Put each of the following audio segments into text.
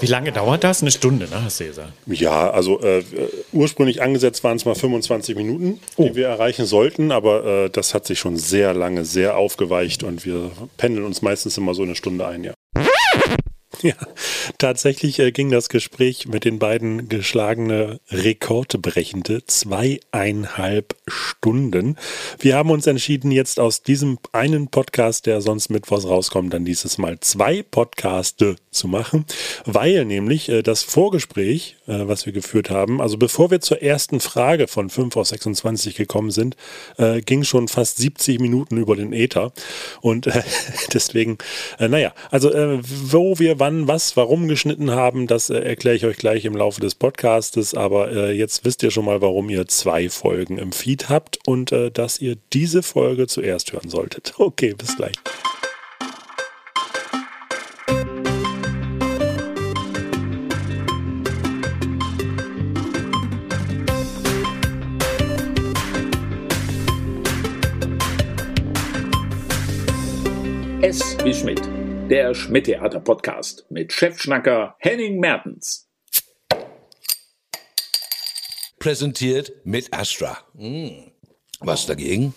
Wie lange dauert das? Eine Stunde, ne, hast du gesagt? Ja, also äh, ursprünglich angesetzt waren es mal 25 Minuten, die oh. wir erreichen sollten, aber äh, das hat sich schon sehr lange, sehr aufgeweicht und wir pendeln uns meistens immer so eine Stunde ein, ja. Ja, tatsächlich äh, ging das Gespräch mit den beiden geschlagene rekordbrechende zweieinhalb Stunden. Wir haben uns entschieden, jetzt aus diesem einen Podcast, der sonst mittwochs rauskommt, dann dieses Mal zwei Podcaste zu machen, weil nämlich äh, das Vorgespräch, äh, was wir geführt haben, also bevor wir zur ersten Frage von 5 aus 26 gekommen sind, äh, ging schon fast 70 Minuten über den Äther. Und äh, deswegen, äh, naja, also wo wir waren, wann, was, warum geschnitten haben, das äh, erkläre ich euch gleich im Laufe des Podcastes. Aber äh, jetzt wisst ihr schon mal, warum ihr zwei Folgen im Feed habt und äh, dass ihr diese Folge zuerst hören solltet. Okay, bis gleich. Der Schmidt-Theater-Podcast mit Chefschnacker Henning Mertens. Präsentiert mit Astra. Hm. Was dagegen?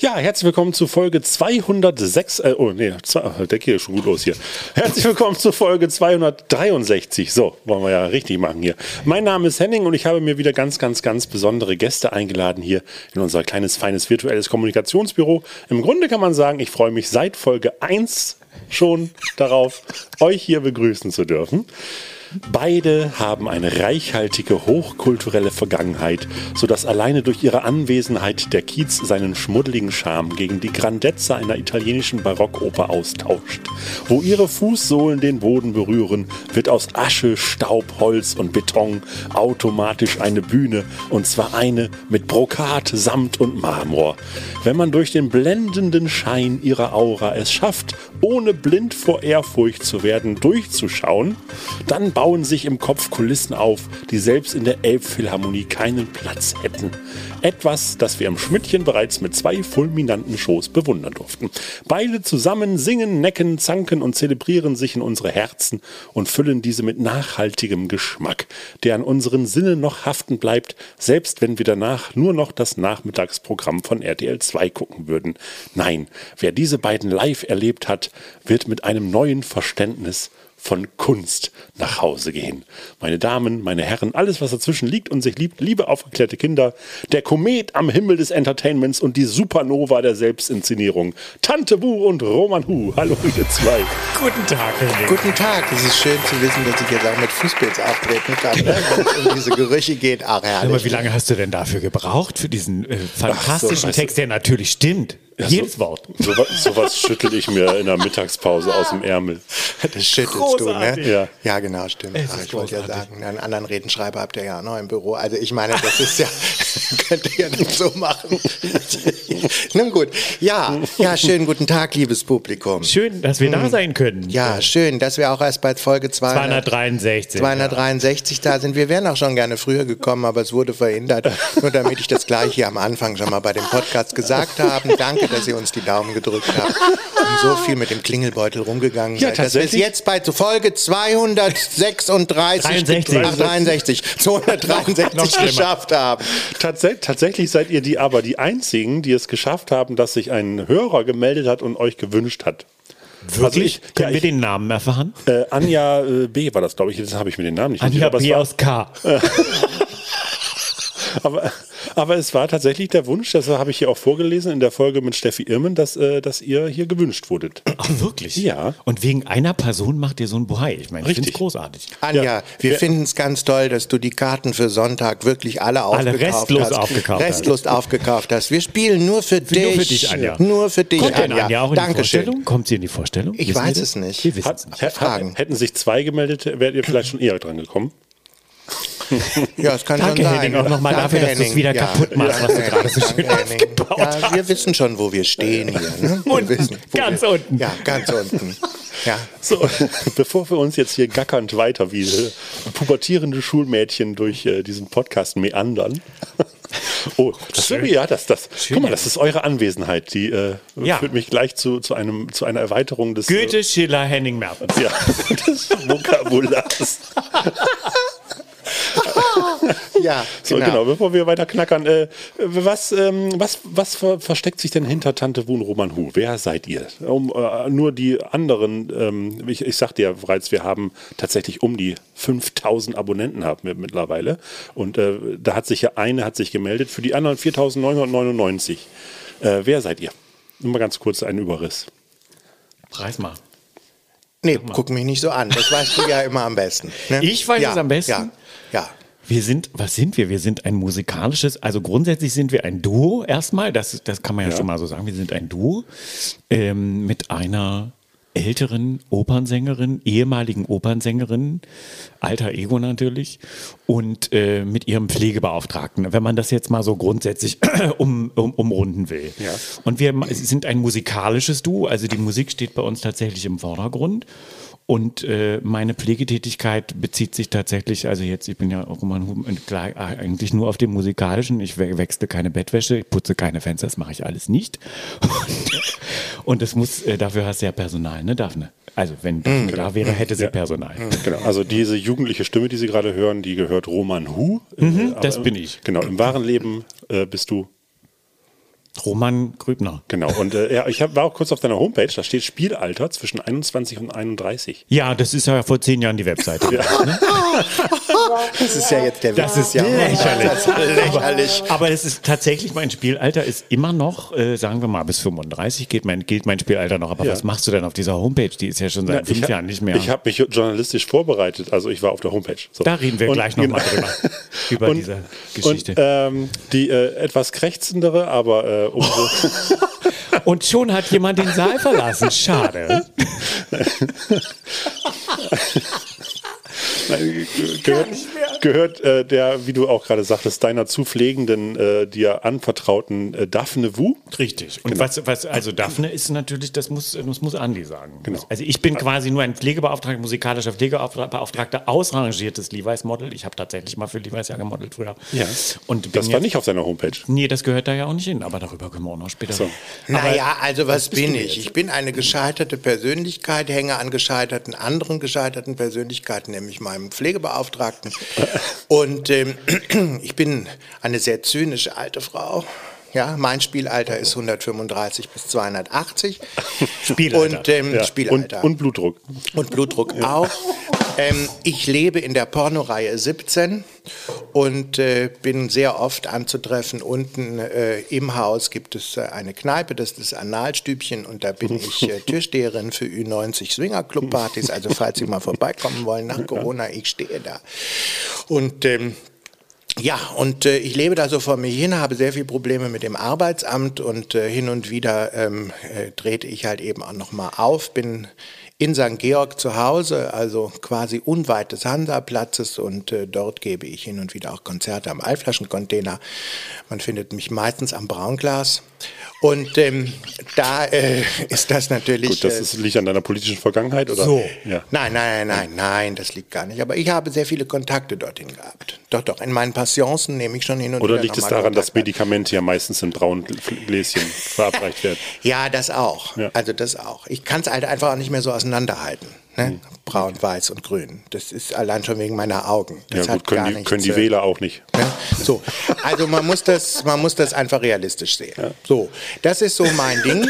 Ja, herzlich willkommen zu Folge 206. Äh, oh, nee, zwei, der geht schon gut los hier. Herzlich willkommen zu Folge 263. So, wollen wir ja richtig machen hier. Mein Name ist Henning und ich habe mir wieder ganz, ganz, ganz besondere Gäste eingeladen hier in unser kleines, feines virtuelles Kommunikationsbüro. Im Grunde kann man sagen, ich freue mich seit Folge 1 schon darauf, euch hier begrüßen zu dürfen. Beide haben eine reichhaltige hochkulturelle Vergangenheit, sodass alleine durch ihre Anwesenheit der Kiez seinen schmuddeligen Charme gegen die Grandezza einer italienischen Barockoper austauscht. Wo ihre Fußsohlen den Boden berühren, wird aus Asche, Staub, Holz und Beton automatisch eine Bühne, und zwar eine mit Brokat, Samt und Marmor. Wenn man durch den blendenden Schein ihrer Aura es schafft, ohne blind vor Ehrfurcht zu werden, durchzuschauen, dann bauen sich im Kopf Kulissen auf, die selbst in der Elbphilharmonie keinen Platz hätten. Etwas, das wir im Schmidtchen bereits mit zwei fulminanten Shows bewundern durften. Beide zusammen singen, necken, zanken und zelebrieren sich in unsere Herzen und füllen diese mit nachhaltigem Geschmack, der an unseren Sinnen noch haften bleibt, selbst wenn wir danach nur noch das Nachmittagsprogramm von RTL 2 gucken würden. Nein, wer diese beiden live erlebt hat, wird mit einem neuen Verständnis von Kunst nach Hause gehen. Meine Damen, meine Herren, alles, was dazwischen liegt und sich liebt, liebe aufgeklärte Kinder, der Komet am Himmel des Entertainments und die Supernova der Selbstinszenierung. Tante Wu und Roman Hu. Hallo, ihr zwei. Guten Tag, Henning. Guten Tag. Es ist schön zu wissen, dass ich jetzt auch mit Fußpilz auftreten kann, ne? wenn es um diese Gerüche geht. Ach, herrlich. Aber wie lange hast du denn dafür gebraucht, für diesen äh, fantastischen so, Text, der natürlich stimmt? Ja, Jedes so, Wort. Sowas so was schüttel ich mir in der Mittagspause aus dem Ärmel. Das schüttelst großartig. du, ne? Ja, ja genau, stimmt. Ach, ich wollte ja sagen, einen anderen Redenschreiber habt ihr ja noch im Büro. Also ich meine, das ist ja, könnt ihr ja nicht so machen. Nun gut. Ja, ja, schönen guten Tag, liebes Publikum. Schön, dass wir hm. da sein können. Ja, schön, dass wir auch erst bei Folge 200, 263, 263 ja. da sind. Wir wären auch schon gerne früher gekommen, aber es wurde verhindert. Nur damit ich das gleich hier am Anfang schon mal bei dem Podcast gesagt habe. Danke dass ihr uns die Daumen gedrückt habt und so viel mit dem Klingelbeutel rumgegangen ja, seid, dass wir es jetzt bei Folge 236, 63, ach, 63 263 noch, noch geschafft haben. Tats tatsächlich seid ihr die aber die einzigen, die es geschafft haben, dass sich ein Hörer gemeldet hat und euch gewünscht hat. Wirklich? Also ich, Können ja, wir den Namen erfahren? Äh, Anja äh, B. war das, glaube ich. Jetzt habe ich mir den Namen nicht Anja B. aus K. aber aber es war tatsächlich der Wunsch, das habe ich hier auch vorgelesen in der Folge mit Steffi Irmen, dass, äh, dass ihr hier gewünscht wurdet. Ach, wirklich? Ja. Und wegen einer Person macht ihr so ein Bohai. Ich meine, ich finde es großartig. Anja, ja. wir finden es ganz toll, dass du die Karten für Sonntag wirklich alle, alle aufgekauft restlos hast. Aufgekauft restlos aufgekauft hast. Wir spielen nur für dich. Nur für dich, Anja. Nur für dich, Kommt Anja. Anja auch in Dankeschön. die Vorstellung? Kommt sie in die Vorstellung? Ich Wissen weiß es nicht. Wir wissen es nicht. Hätten sich zwei gemeldet, wärt ihr vielleicht schon eher dran gekommen. Ja, es kann Danke, schon sein. Henning, auch nochmal dafür, dass du es wieder ja, kaputt machst, was du gerade so schön aufgebaut ja, hast. Wir wissen schon, wo wir stehen hier. Ne? Wir wissen, ganz wir, unten. Ja, ganz unten. Ja. So, bevor wir uns jetzt hier gackernd weiter wie pubertierende Schulmädchen durch äh, diesen Podcast meandern, Oh, das schön. ja, das, das. Schön, guck mal, das ist eure Anwesenheit. Die äh, ja. führt mich gleich zu, zu, einem, zu einer Erweiterung des. Goethe, äh, Schiller, Henning Mertens. Ja, des Vokabulars. ja, so, genau. genau. Bevor wir weiter knackern, äh, was, ähm, was, was ver versteckt sich denn hinter Tante Wun Roman Hu? Wer seid ihr? Um, äh, nur die anderen, ähm, ich, ich sagte ja bereits, wir haben tatsächlich um die 5000 Abonnenten haben wir mittlerweile. Und äh, da hat sich ja eine hat sich gemeldet, für die anderen 4999. Äh, wer seid ihr? Nur mal ganz kurz einen Überriss. Preis mal. Nee, guck mich nicht so an. Das weißt du ja immer am besten. Ne? Ich weiß ja, es am besten. Ja, ja. Wir sind, was sind wir? Wir sind ein musikalisches, also grundsätzlich sind wir ein Duo erstmal, das, das kann man ja, ja. schon mal so sagen. Wir sind ein Duo ähm, mit einer älteren Opernsängerin, ehemaligen Opernsängerin, alter Ego natürlich, und äh, mit ihrem Pflegebeauftragten, wenn man das jetzt mal so grundsätzlich um, um, umrunden will. Ja. Und wir sind ein musikalisches Duo, also die Musik steht bei uns tatsächlich im Vordergrund. Und äh, meine Pflegetätigkeit bezieht sich tatsächlich, also jetzt, ich bin ja Roman klar, eigentlich nur auf dem musikalischen. Ich wechsle keine Bettwäsche, ich putze keine Fenster, das mache ich alles nicht. Und es muss, äh, dafür hast du ja Personal, ne, Daphne? Also wenn Daphne mhm, da wäre, hätte sie ja. Personal. Mhm, genau. Also diese jugendliche Stimme, die Sie gerade hören, die gehört Roman Hu. Mhm, äh, das bin ich. Genau, im wahren Leben äh, bist du Roman Grübner. Genau. Und äh, ja, ich hab, war auch kurz auf deiner Homepage, da steht Spielalter zwischen 21 und 31. Ja, das ist ja vor zehn Jahren die Webseite. Ja. das ist ja jetzt der Das ist ja lächerlich. Das ist lächerlich. Aber, aber es ist tatsächlich, mein Spielalter ist immer noch, äh, sagen wir mal, bis 35 geht mein, gilt mein Spielalter noch. Aber ja. was machst du denn auf dieser Homepage? Die ist ja schon seit Na, fünf hab, Jahren nicht mehr. Ich habe mich journalistisch vorbereitet, also ich war auf der Homepage. So. Da reden wir und, gleich nochmal genau. drüber. Über und, diese Geschichte. Und, ähm, die äh, etwas krächzendere, aber äh, umso. Und schon hat jemand den Saal verlassen. Schade. Nein, gehört, gehört äh, der, wie du auch gerade sagtest, deiner zu pflegenden, äh, dir anvertrauten äh, Daphne Wu? Richtig. Und genau. was, was, also Daphne ist natürlich, das muss, das muss Andi sagen. Genau. Also ich bin quasi nur ein Pflegebeauftragter, musikalischer Pflegebeauftragter, ausrangiertes Levi's-Model. Ich habe tatsächlich mal für Levi's ja gemodelt früher. Ja. Und das war jetzt, nicht auf seiner Homepage. Nee, das gehört da ja auch nicht hin, aber darüber können wir auch noch später so. Naja, also was bin ich? Ich bin eine gescheiterte Persönlichkeit, hänge an gescheiterten anderen gescheiterten Persönlichkeiten, nämlich meinem Pflegebeauftragten. Und ähm, ich bin eine sehr zynische alte Frau. Ja, mein Spielalter ist 135 bis 280. Spielalter. Und, ähm, ja. Spielalter. Und, und, Blutdruck. Und Blutdruck ja. auch. Ähm, ich lebe in der Pornoreihe 17 und äh, bin sehr oft anzutreffen. Unten äh, im Haus gibt es äh, eine Kneipe, das ist das Analstübchen und da bin ich äh, Türsteherin für Ü90 Swinger Club Partys. Also falls Sie mal vorbeikommen wollen nach Corona, ich stehe da. Und ähm, ja, und äh, ich lebe da so vor mir hin, habe sehr viele Probleme mit dem Arbeitsamt und äh, hin und wieder ähm, äh, drehte ich halt eben auch nochmal auf, bin in St. Georg zu Hause, also quasi unweit des Hansaplatzes und äh, dort gebe ich hin und wieder auch Konzerte am Altflaschencontainer. Man findet mich meistens am Braunglas und ähm, da äh, ist das natürlich. Gut, das äh, ist, liegt an deiner politischen Vergangenheit, oder? So. Ja. Nein, nein, nein, nein, das liegt gar nicht. Aber ich habe sehr viele Kontakte dorthin gehabt. Doch, doch. In meinen Passionsen nehme ich schon hin und oder wieder. Liegt es daran, dass Medikamente ja meistens in braunen Gläschen verabreicht werden? Ja, das auch. Ja. Also das auch. Ich kann es halt einfach auch nicht mehr so auseinanderhalten. Ne? Mhm. Braun, weiß und grün. Das ist allein schon wegen meiner Augen. Das ja, gut, können, die, können die Wähler auch nicht. Ne? So, also man muss das, man muss das einfach realistisch sehen. Ja. So, das ist so mein Ding.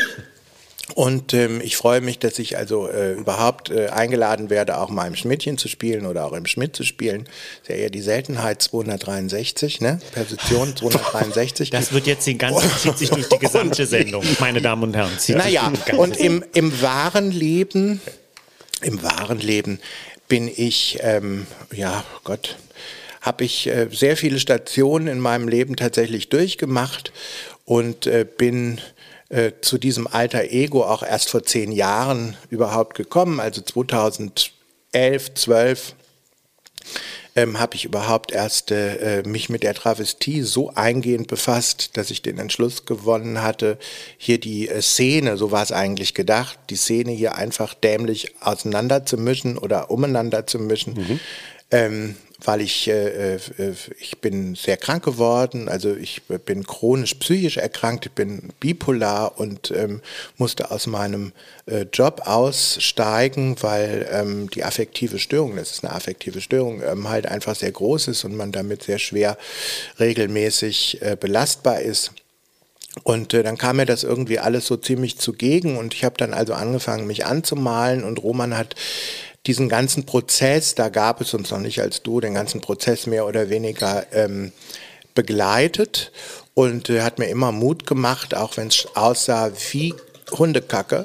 Und ähm, ich freue mich, dass ich also äh, überhaupt äh, eingeladen werde, auch mal im Schmidtchen zu spielen oder auch im Schmidt zu spielen. Das ist ja eher die Seltenheit 263, ne? Position 263. Das wird jetzt den ganzen, zieht sich durch die gesamte Sendung, meine Damen und Herren. Naja, und im, im wahren Leben im wahren Leben bin ich, ähm, ja Gott, habe ich äh, sehr viele Stationen in meinem Leben tatsächlich durchgemacht und äh, bin äh, zu diesem alter Ego auch erst vor zehn Jahren überhaupt gekommen, also 2011, 12 ähm, habe ich überhaupt erst äh, mich mit der Travestie so eingehend befasst, dass ich den Entschluss gewonnen hatte, hier die äh, Szene, so war es eigentlich gedacht, die Szene hier einfach dämlich auseinander zu mischen oder umeinander zu mischen. Mhm. Ähm, weil ich, äh, äh, ich bin sehr krank geworden, also ich bin chronisch psychisch erkrankt, ich bin bipolar und ähm, musste aus meinem äh, Job aussteigen, weil ähm, die affektive Störung, das ist eine affektive Störung, ähm, halt einfach sehr groß ist und man damit sehr schwer regelmäßig äh, belastbar ist. Und äh, dann kam mir das irgendwie alles so ziemlich zugegen und ich habe dann also angefangen, mich anzumalen und Roman hat diesen ganzen Prozess, da gab es uns noch nicht als du, den ganzen Prozess mehr oder weniger ähm, begleitet und äh, hat mir immer Mut gemacht, auch wenn es aussah wie Hundekacke.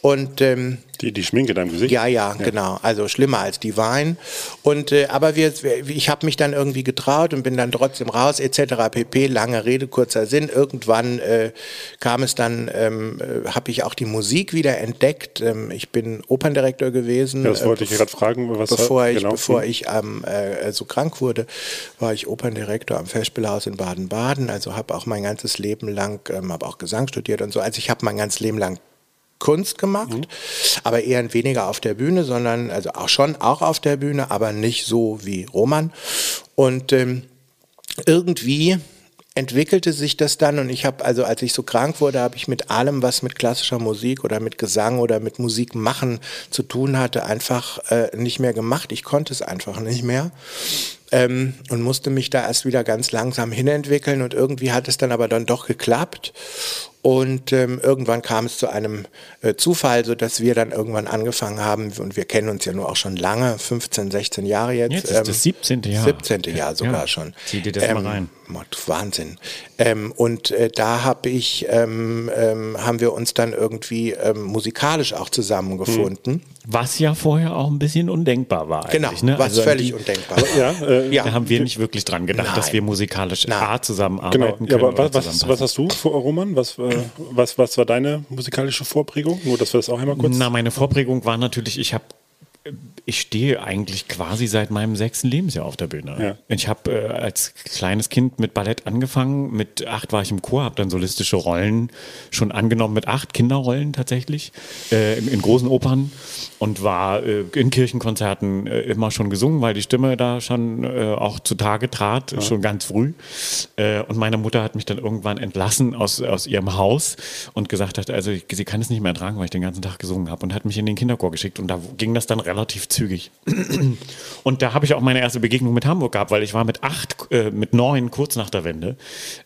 Und ähm, die, die Schminke deinem Gesicht? Ja, ja, ja, genau. Also schlimmer als die Wein. Und äh, aber wir, ich habe mich dann irgendwie getraut und bin dann trotzdem raus, etc. pp. Lange Rede, kurzer Sinn. Irgendwann äh, kam es dann, ähm, äh, habe ich auch die Musik wieder entdeckt. Ähm, ich bin Operndirektor gewesen. Ja, das wollte ich gerade fragen, was bevor ich, genau. bevor ich ähm, äh, so krank wurde, war ich Operndirektor am Festspielhaus in Baden-Baden. Also habe auch mein ganzes Leben lang, ähm, habe auch Gesang studiert und so. Also ich habe mein ganzes Leben lang Kunst gemacht, mhm. aber eher weniger auf der Bühne, sondern also auch schon auch auf der Bühne, aber nicht so wie Roman. Und ähm, irgendwie entwickelte sich das dann und ich habe also als ich so krank wurde, habe ich mit allem, was mit klassischer Musik oder mit Gesang oder mit Musik machen zu tun hatte, einfach äh, nicht mehr gemacht. Ich konnte es einfach nicht mehr. Ähm, und musste mich da erst wieder ganz langsam hinentwickeln und irgendwie hat es dann aber dann doch geklappt und ähm, irgendwann kam es zu einem äh, Zufall, so dass wir dann irgendwann angefangen haben, und wir kennen uns ja nur auch schon lange, 15, 16 Jahre jetzt. Jetzt ist ähm, das 17. Jahr. 17. Jahr sogar ja. schon. Zieh dir das ähm, mal rein. Wahnsinn. Ähm, und äh, da habe ich, ähm, ähm, haben wir uns dann irgendwie ähm, musikalisch auch zusammengefunden. Hm. Was ja vorher auch ein bisschen undenkbar war. Genau, ne? was also völlig die, undenkbar war. Ja, äh, ja, Da haben wir nicht wirklich dran gedacht, Nein. dass wir musikalisch Nein. A zusammenarbeiten genau. können. Ja, aber was, was, hast du, Roman? Was, äh, was, was war deine musikalische Vorprägung? Nur, dass wir das auch einmal kurz... Na, meine Vorprägung war natürlich, ich habe ich stehe eigentlich quasi seit meinem sechsten Lebensjahr auf der Bühne. Ja. Ich habe äh, als kleines Kind mit Ballett angefangen. Mit acht war ich im Chor, habe dann solistische Rollen schon angenommen, mit acht Kinderrollen tatsächlich, äh, in, in, großen Opern und war äh, in Kirchenkonzerten äh, immer schon gesungen, weil die Stimme da schon äh, auch zutage trat, ja. schon ganz früh. Äh, und meine Mutter hat mich dann irgendwann entlassen aus, aus ihrem Haus und gesagt hat, also ich, sie kann es nicht mehr ertragen, weil ich den ganzen Tag gesungen habe und hat mich in den Kinderchor geschickt. Und da ging das dann relativ zügig. Und da habe ich auch meine erste Begegnung mit Hamburg gehabt, weil ich war mit acht, äh, mit neun, kurz nach der Wende,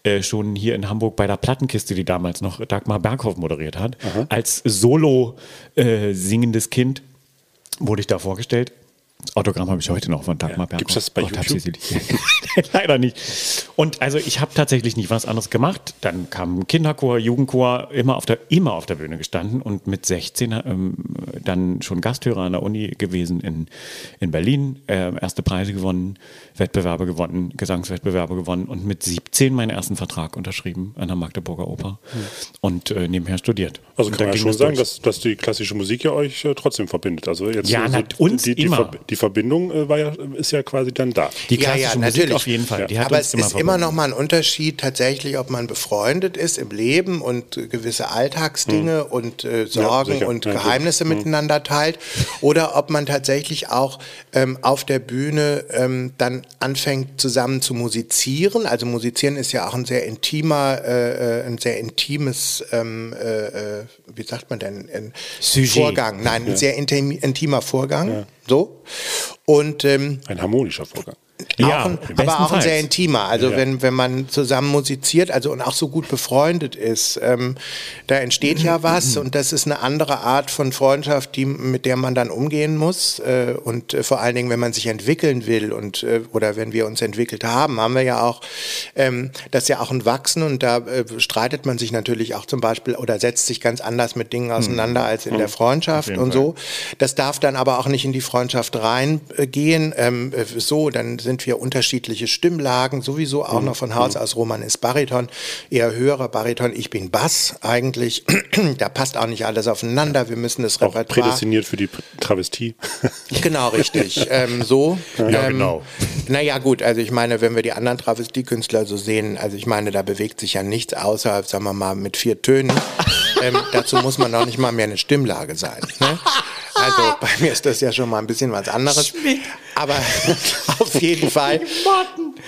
äh, schon hier in Hamburg bei der Plattenkiste, die damals noch Dagmar Berghoff moderiert hat. Aha. Als solo äh, singendes Kind wurde ich da vorgestellt das Autogramm habe ich heute noch von Dagmar ja, Gibt es das bei Gott, YouTube? Leider nicht. Und also ich habe tatsächlich nicht was anderes gemacht. Dann kam Kinderchor, Jugendchor, immer auf der, immer auf der Bühne gestanden und mit 16 ähm, dann schon Gasthörer an der Uni gewesen in, in Berlin, äh, erste Preise gewonnen, Wettbewerbe gewonnen, Gesangswettbewerbe gewonnen und mit 17 meinen ersten Vertrag unterschrieben an der Magdeburger Oper hm. und äh, nebenher studiert. Also kann man schon sagen, dass, dass die klassische Musik ja euch äh, trotzdem verbindet. Also jetzt ja, so, uns die, die, immer. Die, die Verbindung äh, war ja, ist ja quasi dann da. Die klassische ja, ja, Musik natürlich. auf jeden Fall. Ja. Aber es immer ist verbunden. immer noch mal ein Unterschied tatsächlich, ob man befreundet ist im Leben und gewisse Alltagsdinge hm. und äh, Sorgen ja, und Geheimnisse hm. miteinander teilt oder ob man tatsächlich auch ähm, auf der Bühne ähm, dann anfängt zusammen zu musizieren. Also musizieren ist ja auch ein sehr intimer, äh, äh ein sehr intimes, ähm, äh, wie sagt man denn, ein Vorgang. Nein, ein sehr intim, intimer Vorgang. So. Und, ähm, ein harmonischer Vorgang. Ja, ein, aber auch ein sehr intimer. Also ja. wenn, wenn man zusammen musiziert, also und auch so gut befreundet ist, ähm, da entsteht ja was und das ist eine andere Art von Freundschaft, die, mit der man dann umgehen muss. Äh, und äh, vor allen Dingen, wenn man sich entwickeln will und äh, oder wenn wir uns entwickelt haben, haben wir ja auch ähm, das ist ja auch ein Wachsen und da äh, streitet man sich natürlich auch zum Beispiel oder setzt sich ganz anders mit Dingen auseinander als in der Freundschaft und so. Das darf dann aber auch nicht in die Freundschaft reingehen. Ähm, äh, so, dann sind wir unterschiedliche Stimmlagen, sowieso auch mhm. noch von Haus aus. Roman ist Bariton, eher höherer Bariton. Ich bin Bass eigentlich. da passt auch nicht alles aufeinander. Wir müssen das auch Repertoire. prädestiniert für die Travestie. genau, richtig. ähm, so. Ja, ähm, genau. Naja, gut. Also ich meine, wenn wir die anderen Travestiekünstler so sehen, also ich meine, da bewegt sich ja nichts außer, sagen wir mal, mit vier Tönen. ähm, dazu muss man auch nicht mal mehr eine Stimmlage sein. Ne? Also bei mir ist das ja schon mal ein bisschen was anderes. Schmidt. Aber auf jeden Fall.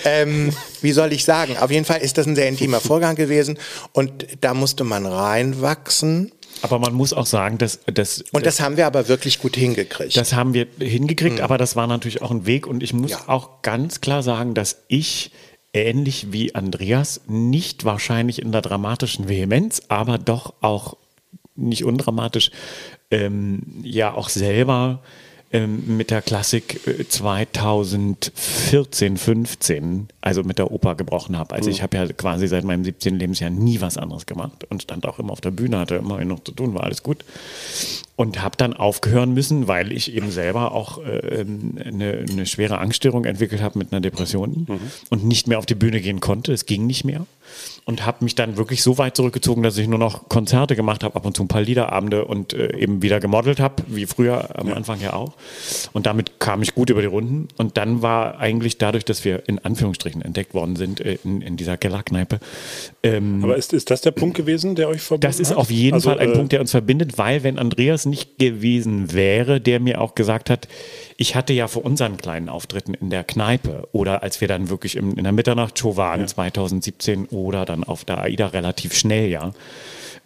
Ähm, wie soll ich sagen? Auf jeden Fall ist das ein sehr intimer Vorgang gewesen und da musste man reinwachsen. Aber man muss auch sagen, dass, dass Und das haben wir aber wirklich gut hingekriegt. Das haben wir hingekriegt, aber das war natürlich auch ein Weg. Und ich muss Ja. auch ganz klar sagen, dass ich ähnlich wie Andreas nicht wahrscheinlich in der dramatischen Vehemenz, aber doch auch nicht undramatisch, ähm, ja auch selber ähm, mit der Klassik äh, 2014, 15, also mit der Oper gebrochen habe. Also ich habe ja quasi seit meinem 17. Lebensjahr nie was anderes gemacht und stand auch immer auf der Bühne, hatte immer noch zu tun, war alles gut und habe dann aufgehören müssen, weil ich eben selber auch äh, eine, eine schwere Angststörung entwickelt habe mit einer Depression und nicht mehr auf die Bühne gehen konnte. Es ging nicht mehr und habe mich dann wirklich so weit zurückgezogen, dass ich nur noch Konzerte gemacht habe, ab und zu ein paar Liederabende und äh, eben wieder gemodelt habe, wie früher am Anfang ja auch. Und damit kam ich gut über die Runden. Und dann war eigentlich dadurch, dass wir in Anführungsstrichen entdeckt worden sind äh, in, in dieser Kellerkneipe, ähm, Aber ist, ist das der Punkt gewesen, der euch verbunden das ist hat? auf jeden Also, Fall ein äh, Punkt, der uns verbindet, weil wenn Andreas nicht gewesen wäre, der mir auch gesagt hat, ich hatte ja vor unseren kleinen Auftritten in der Kneipe oder als wir dann wirklich im, in der Mitternachtshow waren, 2017 oder dann auf der AIDA relativ schnell, ja,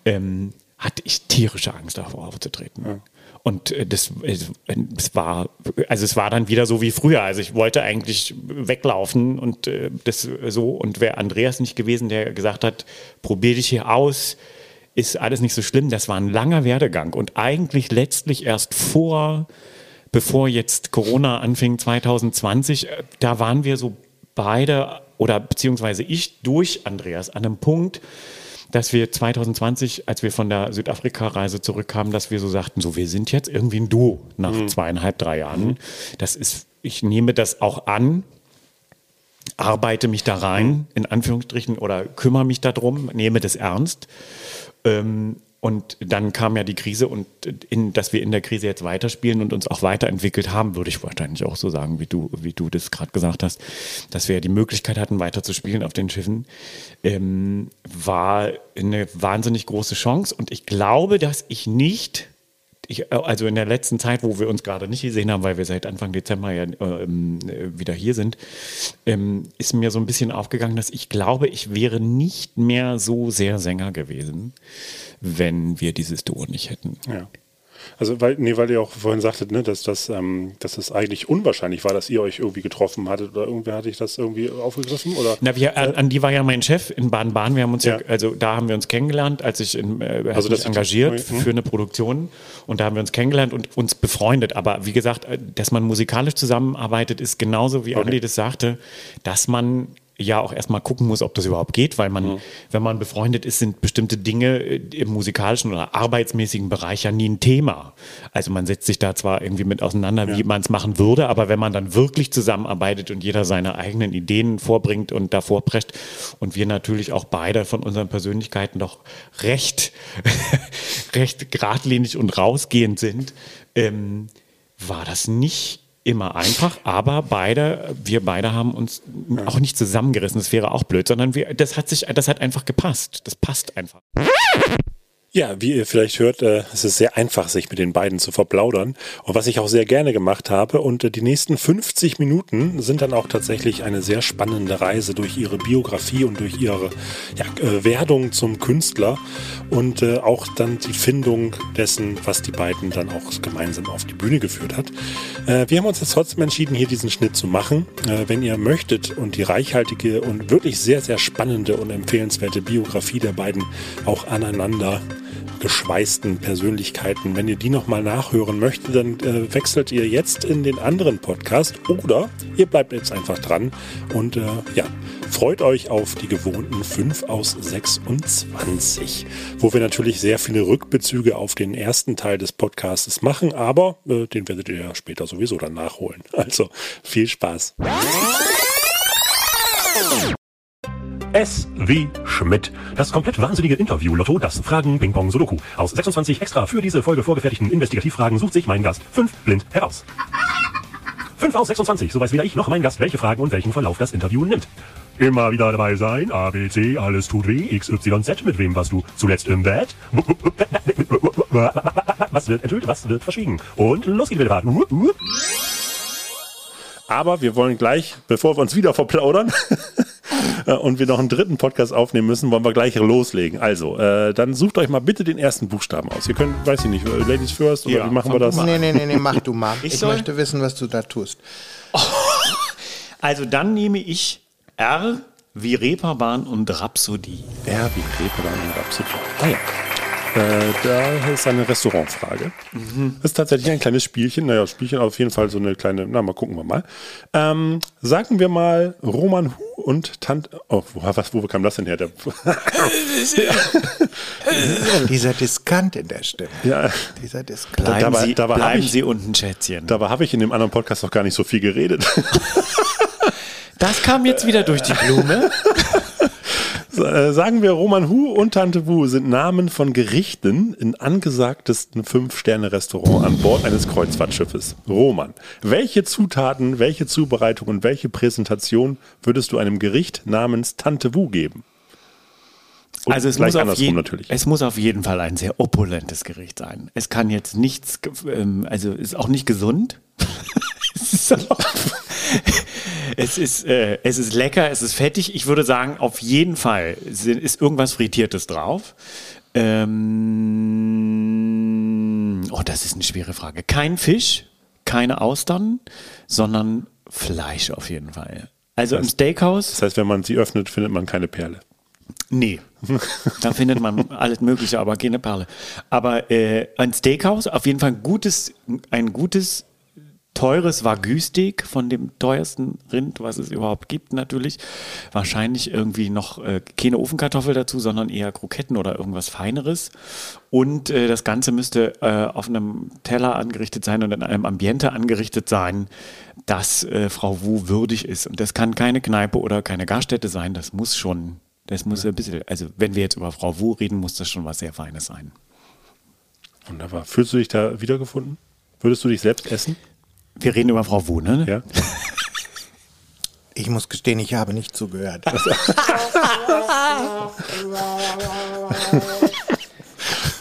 ähm, hatte ich tierische Angst davor aufzutreten. Und äh, das es, es war, also es war dann wieder so wie früher. Also ich wollte eigentlich weglaufen und äh, das so. Und wäre Andreas nicht gewesen, der gesagt hat, probier dich hier aus, ist alles nicht so schlimm. Das war ein langer Werdegang und eigentlich letztlich erst vor, bevor jetzt Corona anfing 2020, äh, da waren wir so beide oder beziehungsweise ich durch Andreas an einem Punkt, dass wir 2020, als wir von der Südafrika-Reise zurückkamen, dass wir so sagten, so wir sind jetzt irgendwie ein Duo nach zweieinhalb, drei Jahren. Das ist, ich nehme das auch an, arbeite mich da rein, in Anführungsstrichen, oder kümmere mich darum, nehme das ernst. Ähm, und dann kam ja die Krise und in, dass wir in der Krise jetzt weiterspielen und uns auch weiterentwickelt haben, würde ich wahrscheinlich auch so sagen, wie du, wie du das gerade gesagt hast, dass wir ja die Möglichkeit hatten, weiter zu spielen auf den Schiffen, ähm, war eine wahnsinnig große Chance. Und ich glaube, dass ich nicht ich, also in der letzten Zeit, wo wir uns gerade nicht gesehen haben, weil wir seit Anfang Dezember ja ähm, äh, wieder hier sind, ähm, ist mir so ein bisschen aufgegangen, dass ich glaube, ich wäre nicht mehr so sehr Sänger gewesen, wenn wir dieses Duo nicht hätten. Ja. Also, weil, nee, weil ihr auch vorhin sagtet, ne, dass, das, ähm, dass es eigentlich unwahrscheinlich war, dass ihr euch irgendwie getroffen hattet oder irgendwer hatte ich das irgendwie aufgegriffen? Oder? Na, wir, an, Andi war ja mein Chef in Baden-Baden. Wir haben uns ja. Ja. also da haben wir uns kennengelernt, als ich in, äh, Also, das mich engagiert Mhm. für eine Produktion und da haben wir uns kennengelernt und uns befreundet. Aber wie gesagt, äh, dass man musikalisch zusammenarbeitet, ist genauso wie Andi das sagte, dass man ja auch erstmal gucken muss, ob das überhaupt geht, weil man, Mhm. wenn man befreundet ist, sind bestimmte Dinge äh, im musikalischen oder arbeitsmäßigen Bereich ja nie ein Thema. Also man setzt sich da zwar irgendwie mit auseinander, wie man es machen würde, aber wenn man dann wirklich zusammenarbeitet und jeder seine eigenen Ideen vorbringt und davor prescht und wir natürlich auch beide von unseren Persönlichkeiten doch recht, recht geradlinig und rausgehend sind, ähm, war das nicht immer einfach, aber beide, wir beide haben uns auch nicht zusammengerissen, das wäre auch blöd, sondern wir, das hat sich, das hat einfach gepasst. Das passt einfach. Ja, wie ihr vielleicht hört, äh, es ist sehr einfach, sich mit den beiden zu verplaudern. Und was ich auch sehr gerne gemacht habe. Und äh, die nächsten 50 Minuten sind dann auch tatsächlich eine sehr spannende Reise durch ihre Biografie und durch ihre ja, äh, Werdung zum Künstler und äh, auch dann die Findung dessen, was die beiden dann auch gemeinsam auf die Bühne geführt hat. Äh, wir haben uns jetzt trotzdem entschieden, hier diesen Schnitt zu machen. Äh, wenn ihr möchtet und die reichhaltige und wirklich sehr, sehr spannende und empfehlenswerte Biografie der beiden auch aneinander geschweißten Persönlichkeiten. Wenn ihr die nochmal nachhören möchtet, dann äh, wechselt ihr jetzt in den anderen Podcast oder ihr bleibt jetzt einfach dran und äh, ja, freut euch auf die gewohnten 5 aus 26, wo wir natürlich sehr viele Rückbezüge auf den ersten Teil des Podcasts machen, aber äh, den werdet ihr ja später sowieso dann nachholen. Also viel Spaß. S wie Schmidt. Das komplett wahnsinnige Interview-Lotto, das Fragen Ping Pong Sudoku. Aus 26 extra für diese Folge vorgefertigten Investigativfragen sucht sich mein Gast fünf blind heraus. 5 aus 26, so weiß weder ich noch mein Gast, welche Fragen und welchen Verlauf das Interview nimmt. Immer wieder dabei sein, A, B, C, alles tut weh, X, Y, Z, mit wem was du Zuletzt im Bett. Was wird enthüllt, was wird verschwiegen? Und los geht's wieder. Aber wir wollen gleich, bevor wir uns wieder verplaudern und wir noch einen dritten Podcast aufnehmen müssen, wollen wir gleich loslegen. Also, äh, dann sucht euch mal bitte den ersten Buchstaben aus. Ihr könnt, weiß ich nicht, äh, Ladies first oder Ja, wie machen wir das? Nee, nee, nee, nee, mach du mal. Ich Ich, möchte wissen, was du da tust. Also dann nehme ich R wie Reeperbahn und Rhapsodie. R wie Reeperbahn und Rhapsodie. Ah ja. Äh, da ist eine Restaurantfrage. Das ist tatsächlich ein kleines Spielchen. Naja, Spielchen auf jeden Fall so eine kleine, na mal gucken wir mal. Ähm, sagen wir mal Roman Hu und Tante. Oh, wo, was, wo kam das denn her? Der, Dieser Diskant in der Stimme. ja, Dieser Diskant. Bleiben, dabei- Sie, dabei bleiben ich- Sie unten, Schätzchen. dabei habe ich in dem anderen Podcast noch gar nicht so viel geredet. Das kam jetzt wieder durch die Blume. Äh, Sagen wir, Roman Hu und Tante Wu sind Namen von Gerichten in angesagtesten Fünf-Sterne-Restaurant an Bord eines Kreuzfahrtschiffes. Roman, welche Zutaten, welche Zubereitung und welche Präsentation würdest du einem Gericht namens Tante Wu geben? Und Also es muss, es muss auf jeden Fall ein sehr opulentes Gericht sein. Es kann jetzt nichts, ähm, also ist auch nicht gesund. es, ist auch, es, ist, äh, es ist lecker, es ist fettig. Ich würde sagen, auf jeden Fall ist irgendwas Frittiertes drauf. Ähm, oh, das ist eine schwere Frage. Kein Fisch, keine Austern, sondern Fleisch auf jeden Fall. Also im Steakhouse Das heißt, wenn man sie öffnet, findet man keine Perle. Nee. da findet man alles Mögliche, aber keine Perle. Aber äh, ein Steakhouse, auf jeden Fall ein gutes, ein gutes, teures Wagyu-Steak von dem teuersten Rind, was es überhaupt gibt, natürlich. Wahrscheinlich irgendwie noch äh, keine Ofenkartoffel dazu, sondern eher Kroketten oder irgendwas Feineres. Und äh, das Ganze müsste äh, auf einem Teller angerichtet sein und in einem Ambiente angerichtet sein, das äh, Frau Wu würdig ist. Und das kann keine Kneipe oder keine Gaststätte sein. Das muss schon, das muss ein bisschen, also wenn wir jetzt über Frau Wu reden, muss das schon was sehr Feines sein. Wunderbar. Fühlst du dich da wiedergefunden? Würdest du dich selbst essen? Wir reden über Frau Wu, ne? Ja. Ich muss gestehen, ich habe nicht zugehört.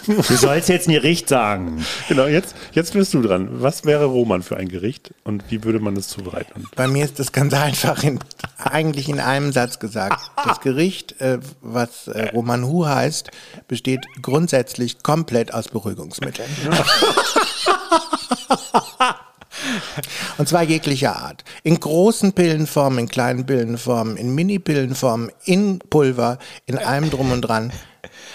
Du sollst jetzt nicht richtig sagen. Genau, jetzt, jetzt bist du dran. Was wäre Roman für ein Gericht und wie würde man es zubereiten? Bei mir ist das ganz einfach, in, eigentlich in einem Satz gesagt. Das Gericht, äh, was äh, Roman Hu heißt, besteht grundsätzlich komplett aus Beruhigungsmitteln. Und zwar jeglicher Art. In großen Pillenformen, in kleinen Pillenformen, in Mini-Pillenformen, in Pulver, in allem drum und dran.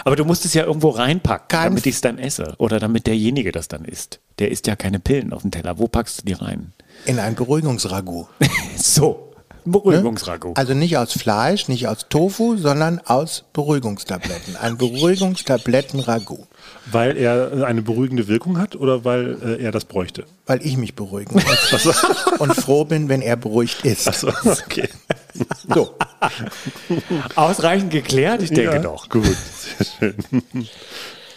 Aber du musst es ja irgendwo reinpacken, Kein damit ich es dann esse. Oder damit derjenige das dann isst. Der isst ja keine Pillen auf dem Teller. Wo packst du die rein? In ein Beruhigungsragout. So. Beruhigungsragout. Also nicht aus Fleisch, nicht aus Tofu, sondern aus Beruhigungstabletten. Ein Beruhigungstabletten-Ragout. Weil er eine beruhigende Wirkung hat oder weil äh, er das bräuchte? Weil ich mich beruhigen muss. Und froh bin, wenn er beruhigt ist. So, okay. So. Ausreichend geklärt? Ich denke ja, doch. Gut, sehr schön.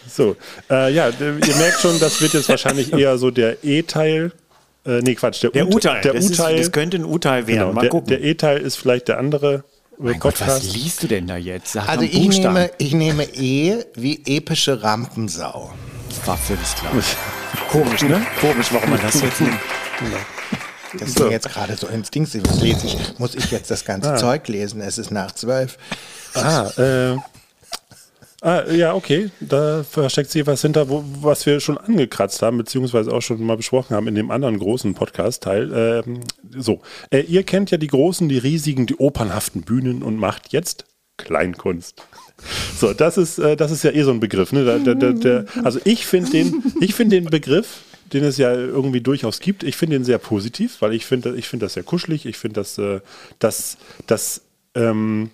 So, äh, ja, ihr merkt schon, das wird jetzt wahrscheinlich eher so der E-Teil. Äh, nee, Quatsch, der, Der U- U-Teil. Der Das, ist- das könnte ein U-Teil werden. genau, Mal der, gucken. der E-Teil ist vielleicht der andere äh, mein Gott, was liest du denn da jetzt? Sag Also ich Buchstaben. nehme, ich nehme E wie epische Rampensau. War völlig klar. Komisch, ne? Komisch, warum man das jetzt nimmt. Das ist mir jetzt gerade so instinktiv. Lese ich? Muss ich jetzt das ganze Zeug lesen? Es ist nach zwölf. Ah, äh, ah, ja, okay. Da versteckt sich was hinter, wo, was wir schon angekratzt haben, beziehungsweise auch schon mal besprochen haben in dem anderen großen Podcast-Teil. Ähm, so, äh, ihr kennt ja die großen, die riesigen, die opernhaften Bühnen und macht jetzt Kleinkunst. So, das ist, äh, das ist ja eh so ein Begriff. Ne? Der, der, der, also ich finde den, ich finde den Begriff, den es ja irgendwie durchaus gibt, ich finde den sehr positiv, weil ich finde, ich finde das sehr kuschelig. Ich finde das, äh, das, das, ähm,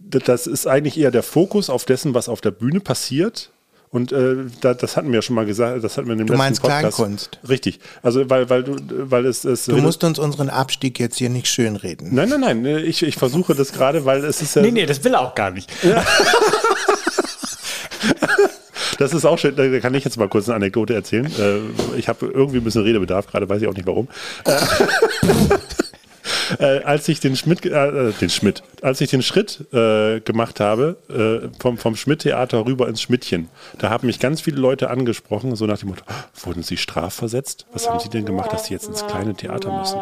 das ist eigentlich eher der Fokus auf dessen, was auf der Bühne passiert. Und äh, da, das hatten wir ja schon mal gesagt, das hatten wir in dem Du letzten meinst Podcast. Kleinkunst? Richtig. Also weil, weil du, weil es, es Du musst uns unseren Abstieg jetzt hier nicht schönreden. Nein, nein, nein. Ich, ich versuche das gerade, weil es ist ja. Nee, nee, das will er auch gar nicht. Das ist auch schön. Da kann ich jetzt mal kurz eine Anekdote erzählen. Äh, Ich habe irgendwie ein bisschen Redebedarf, gerade weiß ich auch nicht warum. Äh, als ich den Schmidt, äh, den Schmidt, als ich den Schritt äh, gemacht habe, äh, vom, vom Schmidt-Theater rüber ins Schmidtchen, da haben mich ganz viele Leute angesprochen, so nach dem Motto, wurden Sie strafversetzt? Was haben Sie denn gemacht, dass Sie jetzt ins kleine Theater müssen?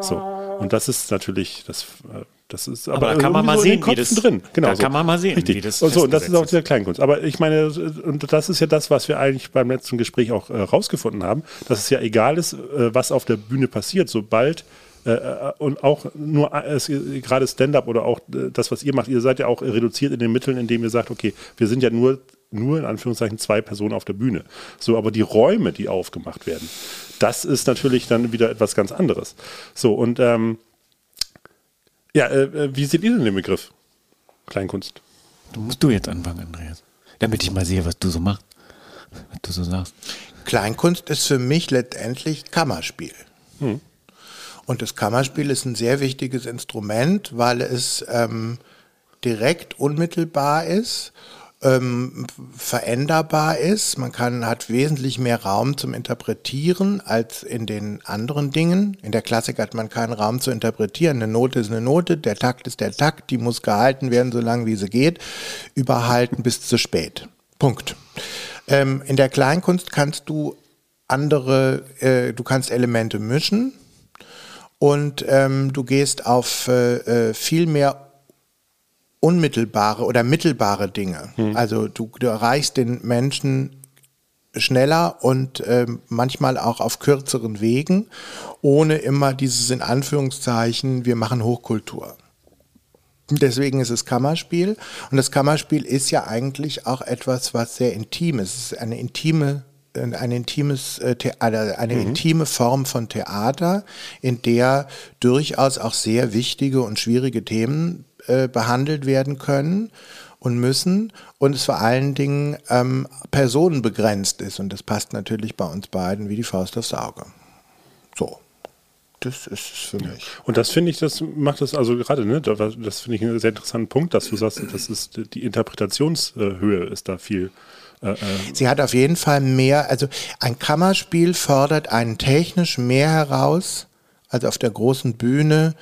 So. Und das ist natürlich, das, äh, das ist aber, da kann man mal so sehen, wie das, drin. Genau, da so. kann man mal sehen, Richtig. wie das und so, und das ist auch dieser Kleinkunst. Aber ich meine, und das ist ja das, was wir eigentlich beim letzten Gespräch auch äh, rausgefunden haben, dass es ja egal ist, äh, was auf der Bühne passiert, sobald und auch nur äh, gerade Stand-up oder auch äh, das, was ihr macht, ihr seid ja auch reduziert in den Mitteln, indem ihr sagt, okay, wir sind ja nur, nur in Anführungszeichen zwei Personen auf der Bühne. So, aber die Räume, die aufgemacht werden, das ist natürlich dann wieder etwas ganz anderes. So, und ähm, ja, äh, äh, wie seht ihr denn den Begriff Kleinkunst? Du musst du jetzt anfangen, Andreas. Damit ich mal sehe, was du so machst. Was du so sagst. Kleinkunst ist für mich letztendlich Kammerspiel. Und das Kammerspiel ist ein sehr wichtiges Instrument, weil es ähm, direkt unmittelbar ist, ähm, veränderbar ist. Man kann, hat wesentlich mehr Raum zum Interpretieren als in den anderen Dingen. In der Klassik hat man keinen Raum zu interpretieren. Eine Note ist eine Note, der Takt ist der Takt, die muss gehalten werden, so lange wie sie geht. Überhalten bis zu spät. Punkt. Ähm, in der Kleinkunst kannst du andere, äh, du kannst Elemente mischen und ähm, du gehst auf äh, äh, viel mehr unmittelbare oder mittelbare Dinge. Also du, du erreichst den Menschen schneller und ähm, manchmal auch auf kürzeren Wegen, ohne immer dieses in Anführungszeichen, wir machen Hochkultur. Deswegen ist es Kammerspiel. Und das Kammerspiel ist ja eigentlich auch etwas, was sehr intim ist. Es ist eine intime ein intimes, äh, eine, eine intime Form von Theater, in der durchaus auch sehr wichtige und schwierige Themen äh, behandelt werden können und müssen und es vor allen Dingen ähm, personenbegrenzt ist. Und das passt natürlich bei uns beiden wie die Faust aufs Auge. So, das ist es für mich. Und das finde ich, das macht das also gerade, ne, das finde ich einen sehr interessanten Punkt, dass du sagst, das ist die Interpretationshöhe ist da viel. Sie hat auf jeden Fall mehr, also ein Kammerspiel fordert einen technisch mehr heraus, als auf der großen Bühne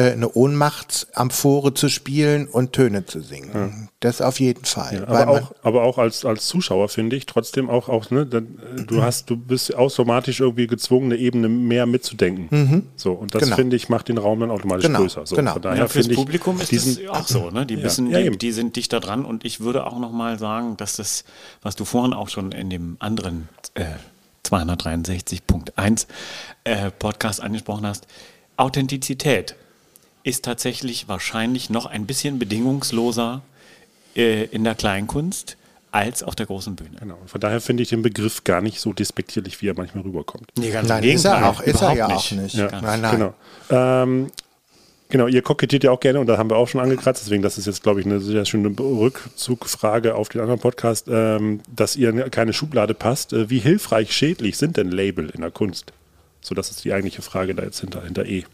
eine Ohnmachtsamphore zu spielen und Töne zu singen. Das auf jeden Fall. weil aber auch, aber auch als, als Zuschauer finde ich trotzdem auch, auch ne, dann, äh, du hast, du bist automatisch irgendwie gezwungen, eine Ebene mehr mitzudenken. So, und das Genau. finde ich, macht den Raum dann automatisch Genau, größer. So, genau. Von daher Ja, fürs ich Publikum ist diesen, das auch so, ne? Die Ja. Ja, die, die sind dichter dran und ich würde auch noch mal sagen, dass das, was du vorhin auch schon in dem anderen äh, 263.1 äh, Podcast angesprochen hast, Authentizität ist tatsächlich wahrscheinlich noch ein bisschen bedingungsloser äh, in der Kleinkunst als auf der großen Bühne. Genau. Von daher finde ich den Begriff gar nicht so despektierlich, wie er manchmal rüberkommt. Nee, ganz Nein, ist er auch, ist er ja auch nicht. Ja, Nein, nein. Genau. Ähm, genau, ihr kokettiert ja auch gerne und da haben wir auch schon angekratzt, deswegen das ist jetzt, glaube ich, eine sehr schöne Rückzugfrage auf den anderen Podcast, ähm, dass ihr in keine Schublade passt. Äh, wie hilfreich schädlich sind denn Label in der Kunst? So, das ist die eigentliche Frage da jetzt hinter, hinter E.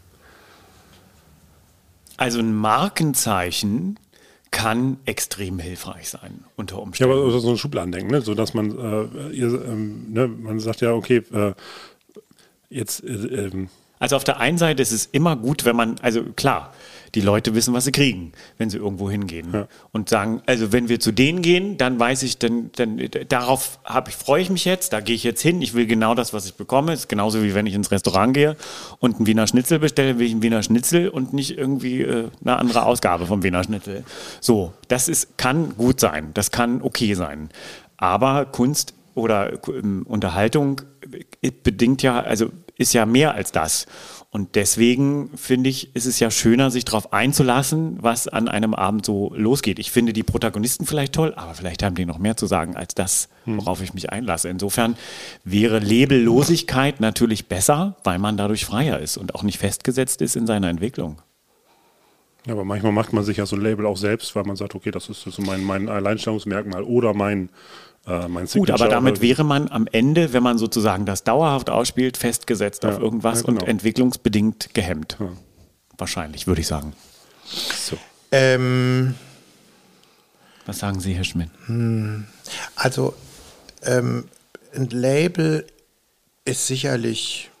Also ein Markenzeichen kann extrem hilfreich sein unter Ja, Umständen. aber so ein Schubladendenken, ne? so dass man, äh, ihr, ähm, ne? man sagt ja, okay, äh, jetzt, äh, ähm, Also auf der einen Seite ist es immer gut, wenn man, also klar, die Leute wissen, was sie kriegen, wenn sie irgendwo hingehen. Und sagen, also wenn wir zu denen gehen, dann weiß ich, dann, dann darauf hab ich, freue ich mich jetzt, da gehe ich jetzt hin, ich will genau das, was ich bekomme, ist genauso wie wenn ich ins Restaurant gehe und einen Wiener Schnitzel bestelle, will ich einen Wiener Schnitzel und nicht irgendwie äh, eine andere Ausgabe vom Wiener Schnitzel. So, das ist, kann gut sein, das kann okay sein, aber Kunst oder ähm, Unterhaltung äh, bedingt ja, also ist ja mehr als das. Und deswegen finde ich, ist es ja schöner, sich darauf einzulassen, was an einem Abend so losgeht. Ich finde die Protagonisten vielleicht toll, aber vielleicht haben die noch mehr zu sagen als das, worauf ich mich einlasse. Insofern wäre Labellosigkeit natürlich besser, weil man dadurch freier ist und auch nicht festgesetzt ist in seiner Entwicklung. Ja, aber manchmal macht man sich ja so ein Label auch selbst, weil man sagt, okay, das ist so mein, mein Alleinstellungsmerkmal oder mein, äh, mein Gut, aber Signature damit wäre man am Ende, wenn man sozusagen das dauerhaft ausspielt, festgesetzt auf Ja, irgendwas ja, genau. und entwicklungsbedingt gehemmt. Wahrscheinlich, würde ich sagen. So. Ähm, Was sagen Sie, Herr Schmidt? Also ähm, ein Label ist sicherlich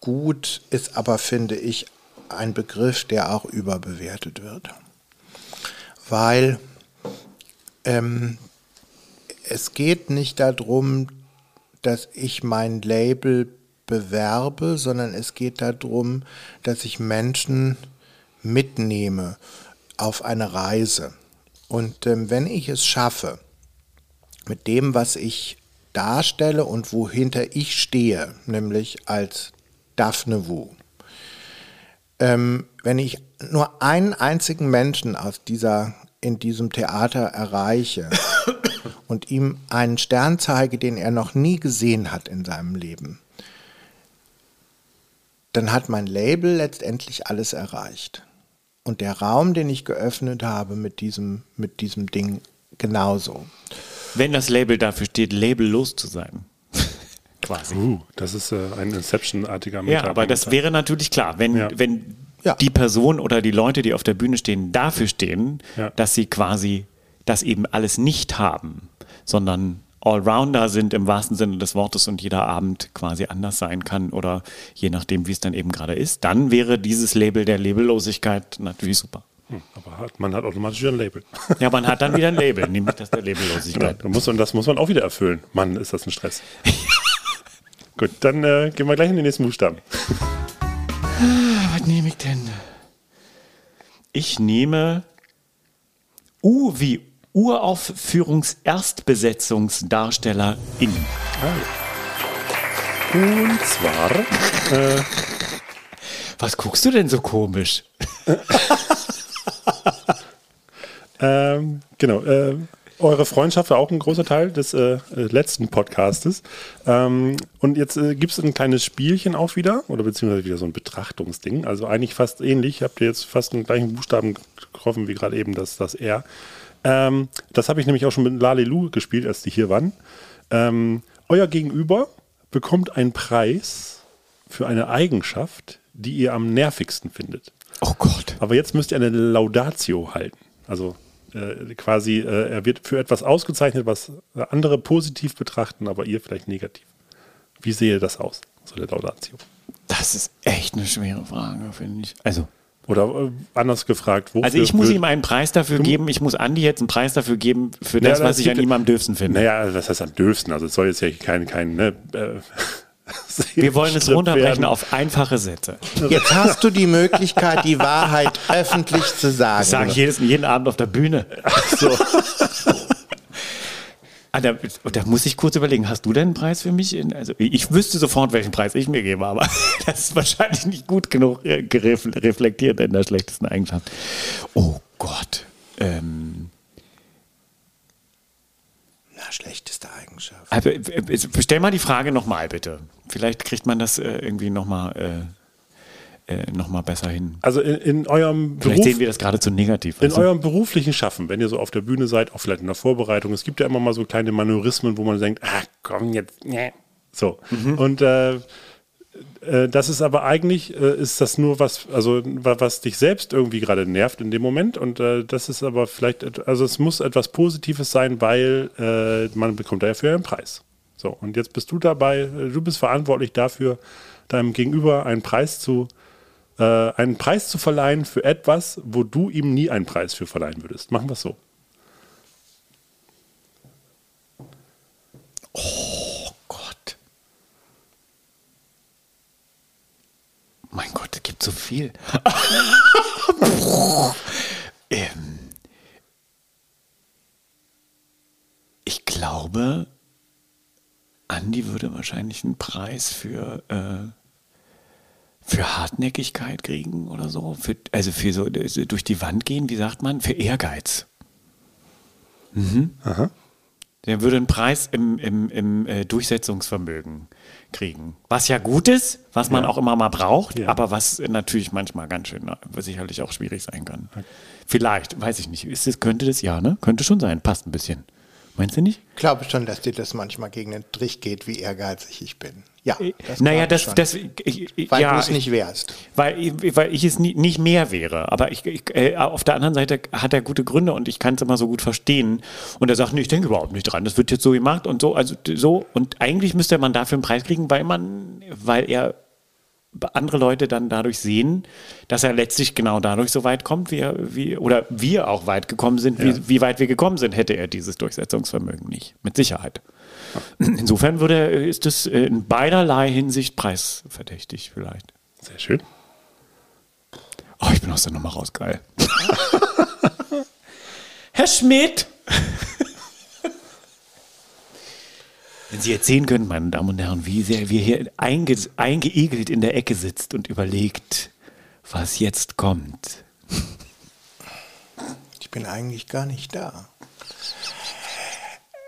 gut, ist aber, finde ich, ein Begriff, der auch überbewertet wird. Weil ähm, es geht nicht darum, dass ich mein Label bewerbe, sondern es geht darum, dass ich Menschen mitnehme auf eine Reise. Und ähm, wenn ich es schaffe, mit dem, was ich darstelle und wohinter ich stehe, nämlich als Daphne Wu, ähm, wenn ich nur einen einzigen Menschen aus dieser, in diesem Theater erreiche und ihm einen Stern zeige, den er noch nie gesehen hat in seinem Leben, dann hat mein Label letztendlich alles erreicht. Und der Raum, den ich geöffnet habe mit diesem, mit diesem Ding, genauso. Wenn das Label dafür steht, labellos zu sein. Quasi. Uh, das ist äh, ein Inception-artiger Ja, aber das wäre natürlich klar, wenn, Ja. wenn Ja. die Person oder die Leute, die auf der Bühne stehen, dafür stehen, Ja. dass sie quasi das eben alles nicht haben, sondern Allrounder sind im wahrsten Sinne des Wortes und jeder Abend quasi anders sein kann oder je nachdem, wie es dann eben gerade ist, dann wäre dieses Label der Labellosigkeit natürlich super. Hm, aber hat, man hat automatisch wieder ein Label. Ja, man hat dann wieder ein Label, nämlich das der Labellosigkeit. da muss man, das muss man auch wieder erfüllen. Mann, ist das ein Stress. Gut, dann äh, gehen wir gleich in den nächsten Buchstaben. Was nehme ich denn? Ich nehme U wie Uraufführungserstbesetzungsdarstellerin. Und zwar, äh, Was guckst du denn so komisch? ähm, genau, äh, eure Freundschaft war auch ein großer Teil des äh, letzten Podcastes. Ähm, und jetzt äh, gibt es ein kleines Spielchen auch wieder, oder beziehungsweise wieder so ein Betrachtungsding. Also eigentlich fast ähnlich. Habt ihr jetzt fast den gleichen Buchstaben getroffen wie gerade eben das, das R. Ähm, das habe ich nämlich auch schon mit Lalelu gespielt, als die hier waren. Ähm, euer Gegenüber bekommt einen Preis für eine Eigenschaft, die ihr am nervigsten findet. Oh Gott. Aber jetzt müsst ihr eine Laudatio halten. Also äh, quasi, äh, er wird für etwas ausgezeichnet, was andere positiv betrachten, aber ihr vielleicht negativ. Wie sehe das aus, so eine Laudatio? Das ist echt eine schwere Frage, finde ich. Also, Oder äh, anders gefragt, wofür also ich muss ihm einen Preis dafür geben, ich muss Andi jetzt einen Preis dafür geben, für das, Ja, was das ich an ihm am dürfsten finde. Naja, das heißt am dürfsten. Also es soll jetzt ja kein, kein ne, äh, Wir wollen es runterbrechen werden. auf einfache Sätze. Jetzt hast du die Möglichkeit, die Wahrheit öffentlich zu sagen. Das sage ich jedes, jeden Abend auf der Bühne. So. Ah, da, da muss ich kurz überlegen, hast du denn einen Preis für mich? In, also ich wüsste sofort, welchen Preis ich mir gebe, aber das ist wahrscheinlich nicht gut genug äh, reflektiert in der schlechtesten Eigenschaft. Oh Gott. Ähm, Na, schlechteste Eigenschaft. also, äh, äh, stell mal die Frage nochmal, bitte. Vielleicht kriegt man das äh, irgendwie nochmal äh, äh, noch mal besser hin. Also in, in eurem Vielleicht Beruf, sehen wir das gerade zu negativ. in du? eurem beruflichen Schaffen, wenn ihr so auf der Bühne seid, auch vielleicht in der Vorbereitung, es gibt ja immer mal so kleine Manörismen, wo man denkt, ah, komm jetzt, ne. So. Und äh, äh, das ist aber eigentlich, äh, ist das nur was, also wa- was dich selbst irgendwie gerade nervt in dem Moment. Und äh, das ist aber vielleicht, also es muss etwas Positives sein, weil man bekommt dafür einen Preis. So, und jetzt bist du dabei, du bist verantwortlich dafür, deinem Gegenüber einen Preis zu, äh, einen Preis zu verleihen für etwas, wo du ihm nie einen Preis für verleihen würdest. Machen wir es so. Gott. Mein Gott, es gibt so viel. ähm, ich glaube, Andi würde wahrscheinlich einen Preis für, äh, für Hartnäckigkeit kriegen oder so. Für, also für so durch die Wand gehen, wie sagt man? Für Ehrgeiz. Der würde einen Preis im, im, im äh, Durchsetzungsvermögen kriegen. Was ja gut ist, was man auch immer mal braucht, Ja. aber was natürlich manchmal ganz schön äh, sicherlich auch schwierig sein kann. Vielleicht, weiß ich nicht. Ist es, könnte das ja, ne? Könnte schon sein. Passt ein bisschen. Meinst du nicht? Ich glaube schon, dass dir das manchmal gegen den Strich geht, wie ehrgeizig ich bin. Ja, das naja, das, das ich, Weil ja, du es ich- nicht wärst. Weil, ich- weil ich es nie, nicht mehr wäre. Aber ich, ich, äh, auf der anderen Seite hat er gute Gründe und ich kann es immer so gut verstehen. Und er sagt, nee, ich denke überhaupt nicht dran. Das wird jetzt so gemacht und so. Also so. Und eigentlich müsste man dafür einen Preis kriegen, weil man, weil er andere Leute dann dadurch sehen, dass er letztlich genau dadurch so weit kommt, wie, er, wie oder wir auch weit gekommen sind, wie, wie weit wir gekommen sind, hätte er dieses Durchsetzungsvermögen nicht. Mit Sicherheit. Insofern würde er, ist es äh, in beiderlei Hinsicht preisverdächtig vielleicht. Sehr schön. Oh, ich bin aus der Nummer raus, geil. Herr Schmidt! Wenn Sie jetzt sehen können, meine Damen und Herren, wie sehr wir hier einge eingeigelt in der Ecke sitzt und überlegt, was jetzt kommt. Ich bin eigentlich gar nicht da.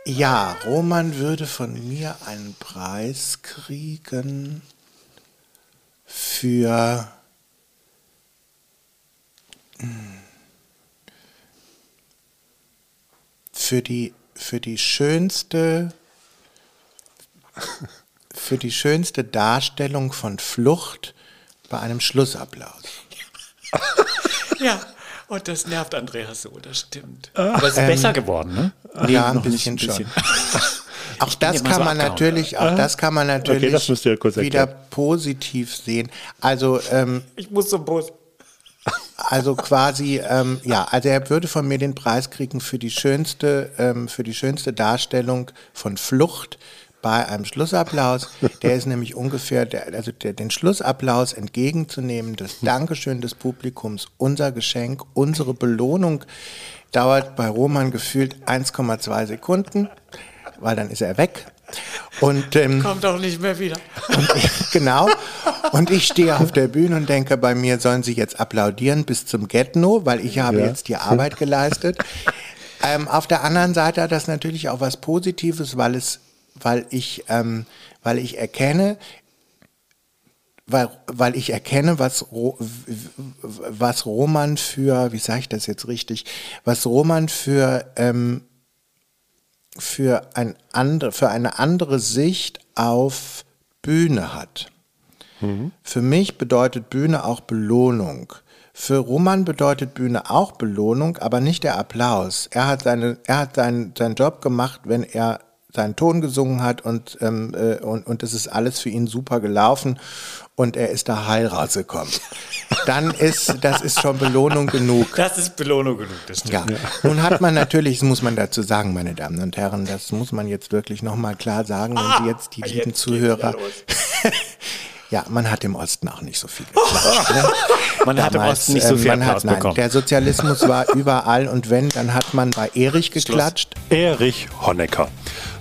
Ja, Roman würde von mir einen Preis kriegen für für die für die schönste für die schönste Darstellung von Flucht bei einem Schlussapplaus. Ja, und das nervt Andreas so, das stimmt. Aber es ist besser geworden, ne? Nee, ja, ein bisschen nicht, schon. Auch das kann so man natürlich, auch das kann man natürlich das müsst ihr kurz wieder positiv sehen. Also ähm, Ich muss zum Bus. Also quasi, ähm, ja, also er würde von mir den Preis kriegen für die schönste, ähm, für die schönste Darstellung von Flucht bei einem Schlussapplaus. Der ist nämlich ungefähr, der, also der, den Schlussapplaus entgegenzunehmen, das Dankeschön des Publikums, unser Geschenk, unsere Belohnung, dauert bei Roman gefühlt 1,2 Sekunden, weil dann ist er weg. Und ähm, Kommt doch nicht mehr wieder. und ich, genau. Und ich stehe auf der Bühne und denke, bei mir sollen sie jetzt applaudieren bis zum Get-No, weil ich habe Ja. jetzt die Arbeit geleistet. Ähm, auf der anderen Seite hat das natürlich auch was Positives, weil es, weil ich, ähm, weil ich erkenne, weil, weil ich erkenne, was, was Roman für, wie sage ich das jetzt richtig, was Roman für ähm, für, ein andre, für eine andere Sicht auf Bühne hat. Für mich bedeutet Bühne auch Belohnung. Für Roman bedeutet Bühne auch Belohnung, aber nicht der Applaus. Er hat, seine, er hat seinen, seinen Job gemacht, wenn er seinen Ton gesungen hat und, ähm, äh, und, und es ist alles für ihn super gelaufen und er ist da heil rausgekommen. Dann ist, das ist schon Belohnung genug. Das ist Belohnung genug, das stimmt. Ja, nun hat man natürlich, das muss man dazu sagen, meine Damen und Herren, das muss man jetzt wirklich nochmal klar sagen, wenn Sie jetzt die lieben Ah, geht's Zuhörer. ja, man hat im Osten auch nicht so viel geklatscht. Ne? Man hat im Damals, Osten nicht so ähm, viel man hat, nein, bekommen. Der Sozialismus war überall und wenn, dann hat man bei Erich geklatscht. Erich Honecker.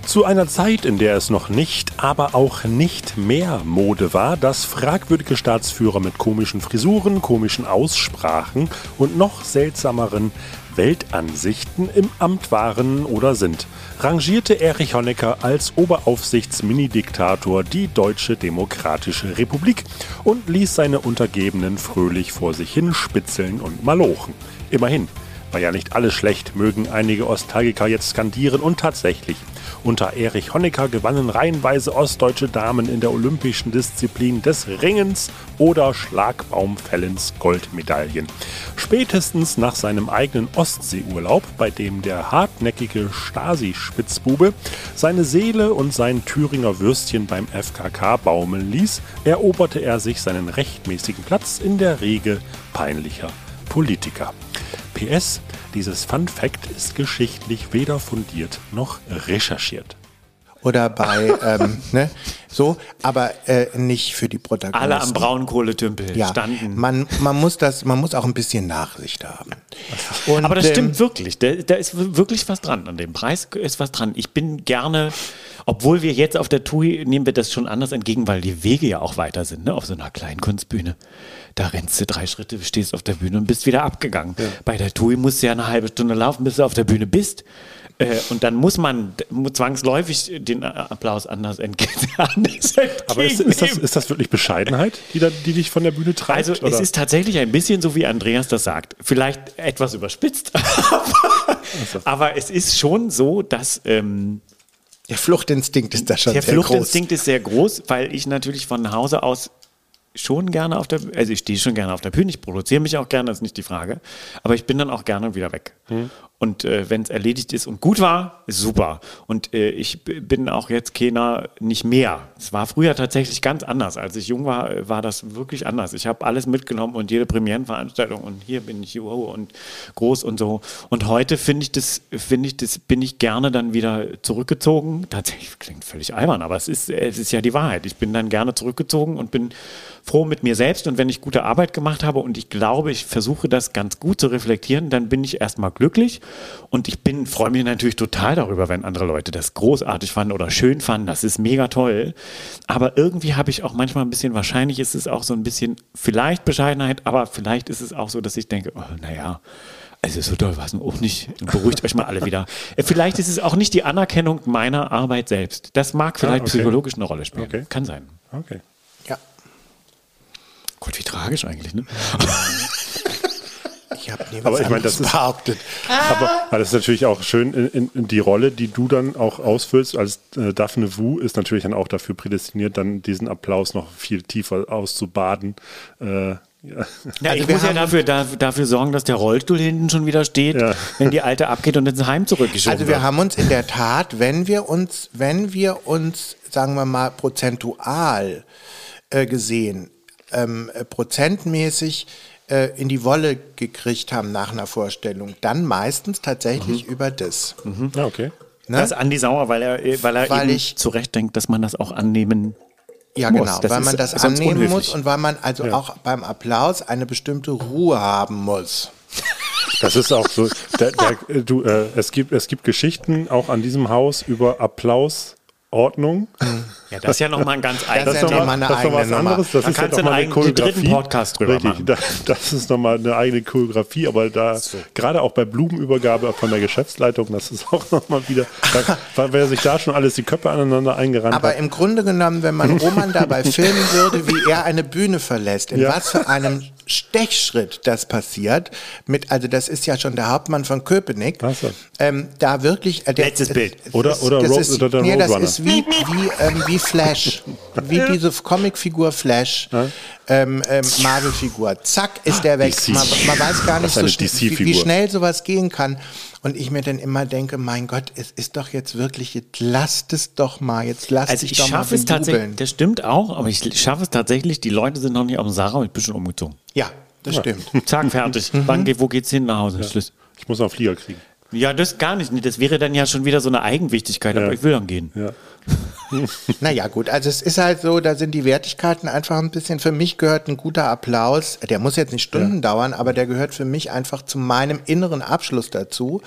Zu einer Zeit, in der es noch nicht, aber auch nicht mehr Mode war, dass fragwürdige Staatsführer mit komischen Frisuren, komischen Aussprachen und noch seltsameren Weltansichten im Amt waren oder sind, rangierte Erich Honecker als Oberaufsichts-Mini-Diktator die Deutsche Demokratische Republik und ließ seine Untergebenen fröhlich vor sich hin spitzeln und malochen. Immerhin, war ja nicht alles schlecht, mögen einige Ostalgiker jetzt skandieren und tatsächlich. Unter Erich Honecker gewannen reihenweise ostdeutsche Damen in der olympischen Disziplin des Ringens oder Schlagbaumfällens Goldmedaillen. Spätestens nach seinem eigenen Ostseeurlaub, bei dem der hartnäckige Stasi-Spitzbube seine Seele und sein Thüringer Würstchen beim FKK baumeln ließ, eroberte er sich seinen rechtmäßigen Platz in der Riege peinlicher Politiker. PS, dieses Fun Fact ist geschichtlich weder fundiert noch recherchiert. Oder bei, ähm, ne, so, aber äh, nicht für die Protagonisten. Alle am Braunkohletümpel ja, standen. Man, man, muss das, man muss auch ein bisschen Nachsicht haben. Und, Aber das ähm, stimmt wirklich. Da, da ist wirklich was dran. An dem Preis ist was dran. Ich bin gerne, obwohl wir jetzt auf der TUI nehmen wir das schon anders entgegen, weil die Wege ja auch weiter sind, ne? auf so einer Kleinkunstbühne. Da rennst du drei Schritte, stehst auf der Bühne und bist wieder abgegangen. Bei der TUI musst du ja eine halbe Stunde laufen, bis du auf der Bühne bist. Äh, und dann muss man zwangsläufig den Applaus anders entgegen. Aber ist, ist, das, entgegennehmen. ist das wirklich Bescheidenheit, die, da, die dich von der Bühne treibt? Also es oder? ist tatsächlich ein bisschen so, wie Andreas das sagt. Vielleicht etwas überspitzt, aber, aber es ist schon so, dass ähm, Der Fluchtinstinkt ist da schon der sehr Fluchtinstinkt ist sehr groß, weil ich natürlich von Hause aus schon gerne auf der, also ich stehe schon gerne auf der Bühne, ich produziere mich auch gerne, das ist nicht die Frage, aber ich bin dann auch gerne wieder weg. Und äh, wenn es erledigt ist und gut war, ist super. Und äh, ich bin auch jetzt keiner nicht mehr. Es war früher tatsächlich ganz anders. Als ich jung war, äh, war das wirklich anders. Ich habe alles mitgenommen und jede Premierenveranstaltung und hier bin ich juhu und groß und so. Und heute finde ich das, finde ich das, bin ich gerne dann wieder zurückgezogen. Tatsächlich klingt völlig albern, aber es ist, es ist ja die Wahrheit. Ich bin dann gerne zurückgezogen und bin froh mit mir selbst. Und wenn ich gute Arbeit gemacht habe und ich glaube, ich versuche das ganz gut zu reflektieren, dann bin ich erstmal glücklich. Und ich bin, freue mich natürlich total darüber, wenn andere Leute das großartig fanden oder schön fanden. Das ist mega toll. Aber irgendwie habe ich auch manchmal ein bisschen, wahrscheinlich ist es auch so ein bisschen, vielleicht Bescheidenheit, aber vielleicht ist es auch so, dass ich denke, oh, naja, also so doll war es auch nicht. Beruhigt euch mal alle wieder. Äh, Vielleicht ist es auch nicht die Anerkennung meiner Arbeit selbst. Das mag vielleicht Ah, okay. psychologisch eine Rolle spielen. Okay. Kann sein. Okay. Ja. Gott, wie tragisch eigentlich, ne? Ich habe nie was Aber ich meine, das ist- behauptet. Aber, aber das ist natürlich auch schön, in, in, in die Rolle, die du dann auch ausfüllst als äh, Daphne Wu, ist natürlich dann auch dafür prädestiniert, dann diesen Applaus noch viel tiefer auszubaden. Äh, ja. Ja, Also ich wir muss ja haben- dafür, da, dafür sorgen, dass der Rollstuhl hinten schon wieder steht, Ja. wenn die alte abgeht und ins Heim zurückgeschoben Also wir wird. haben uns in der Tat, wenn wir uns, wenn wir uns, sagen wir mal, prozentual äh, gesehen, ähm, äh, prozentmäßig äh, in die Wolle gekriegt haben nach einer Vorstellung, dann meistens tatsächlich Mhm. über das. ja, okay. Ne? Da ist Andi sauer, weil er, äh, weil er Weil eben ich- zurecht denkt, dass man das auch annehmen Ja, muss. genau, Das weil ist man das annehmen unhöflich. muss und weil man also auch beim Applaus eine bestimmte Ruhe haben muss. Das ist auch so. Der, äh, du, äh, es, gibt, es gibt Geschichten auch an diesem Haus über Applausordnung. Ja, das ist ja nochmal ein ganz ist eigenes ja eine das ist noch was eigene Nummer. anderes. Das Da ist ja kannst noch du mal eine einen eigenen dritten Choreografie. Podcast drüber Richtig, machen. Da, das ist nochmal eine eigene Choreografie, aber da, gerade auch bei Blumenübergabe von der Geschäftsleitung, das ist auch nochmal wieder, da, weil wer sich da schon alles die Köpfe aneinander eingerannt Aber hat. im Grunde genommen, wenn man Roman dabei filmen würde, wie er eine Bühne verlässt, in Ja. was für einem Stechschritt das passiert, mit, also das ist ja schon der Hauptmann von Köpenick, so. ähm, da wirklich... Äh, der, Letztes es- Bild. Oder- ist, oder das Ro- ist, oder der Nee, das ist wie, wie, ähm, wie Flash, wie diese Comicfigur Flash, ähm, ähm, Marvel-Figur. Zack, ist der weg. Man, man weiß gar nicht, so wie, wie schnell sowas gehen kann. Und ich mir dann immer denke, mein Gott, es ist doch jetzt wirklich, jetzt lasst es doch mal, jetzt lasst Also dich ich doch mal schaffe es tatsächlich, das stimmt auch, aber ich schaffe es tatsächlich, die Leute sind noch nicht auf dem Sarah und ich bin schon umgezogen. Ja, das stimmt. Zack, fertig. Wann geht, wo geht's hin nach Hause? Schluss. Ich muss noch einen Flieger kriegen. Ja, das gar nicht. Das wäre dann ja schon wieder so eine Eigenwichtigkeit, aber Ja. ich will dann gehen. Ja. Naja, gut, also es ist halt so, da sind die Wertigkeiten einfach ein bisschen, für mich gehört ein guter Applaus, der muss jetzt nicht Stunden dauern, aber der gehört für mich einfach zu meinem inneren Abschluss dazu.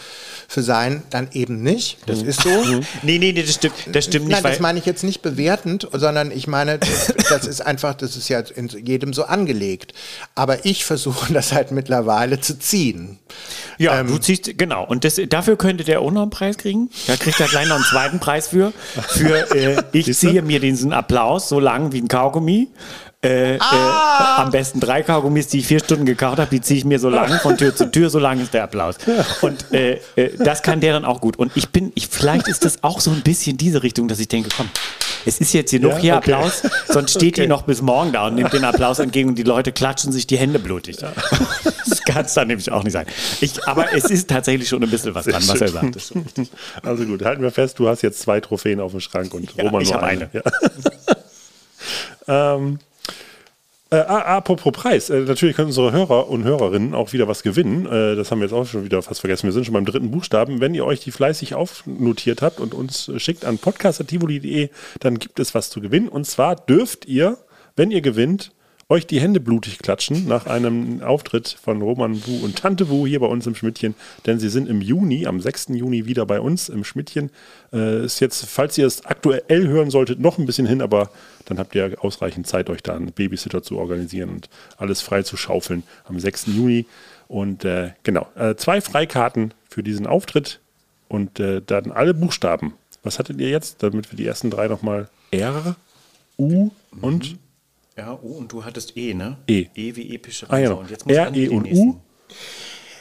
Für sein dann eben nicht, das ist so. Nee, nee, nee, das stimmt, das stimmt nicht, Nein, das meine ich jetzt nicht bewertend, sondern ich meine, das ist einfach, das ist ja in jedem so angelegt. Aber ich versuche das halt mittlerweile zu ziehen. Ja, Ähm, du ziehst, genau. Und das, dafür könnte der auch noch einen Preis kriegen. Da kriegt er gleich noch einen zweiten Preis für. Für äh, ich ziehe mir diesen Applaus so lang wie ein Kaugummi. Äh, Ah! äh, am besten drei Kaugummis, die ich vier Stunden gekaut habe, die ziehe ich mir so lang von Tür zu Tür, so lang ist der Applaus. Und äh, äh, das kann der dann auch gut. Und ich bin, ich, vielleicht ist das auch so ein bisschen diese Richtung, dass ich denke, komm, es ist jetzt genug Ja, hier okay. Applaus, sonst steht Okay. ihr noch bis morgen da und nimmt den Applaus entgegen und die Leute klatschen sich die Hände blutig. Das kann es dann nämlich auch nicht sein. Ich, aber es ist tatsächlich schon ein bisschen was dran, was er sagt. Also gut, halten wir fest, du hast jetzt zwei Trophäen auf dem Schrank und Ja, Roman nur eine. eine. Ja. ähm, äh, apropos Preis, äh, natürlich können unsere Hörer und Hörerinnen auch wieder was gewinnen. Äh, das haben wir jetzt auch schon wieder fast vergessen. Wir sind schon beim dritten Buchstaben. Wenn ihr euch die fleißig aufnotiert habt und uns äh, schickt an podcast.tivoli.de, dann gibt es was zu gewinnen. Und zwar dürft ihr, wenn ihr gewinnt, euch die Hände blutig klatschen nach einem Auftritt von Roman Wu und Tante Wu hier bei uns im Schmidtchen, denn sie sind im Juni, am 6. Juni wieder bei uns im Schmidtchen. Äh, ist jetzt, falls ihr es aktuell hören solltet, noch ein bisschen hin, aber dann habt ihr ausreichend Zeit, euch da einen Babysitter zu organisieren und alles frei zu schaufeln am 6. Juni. Und äh, genau, äh, zwei Freikarten für diesen Auftritt und äh, dann alle Buchstaben. Was hattet ihr jetzt, damit wir die ersten drei nochmal R, U und Ja, oh, und du hattest E, ne? E. E wie epische Ah, ja. Reise. Und jetzt muss R, E den und nächsten. U.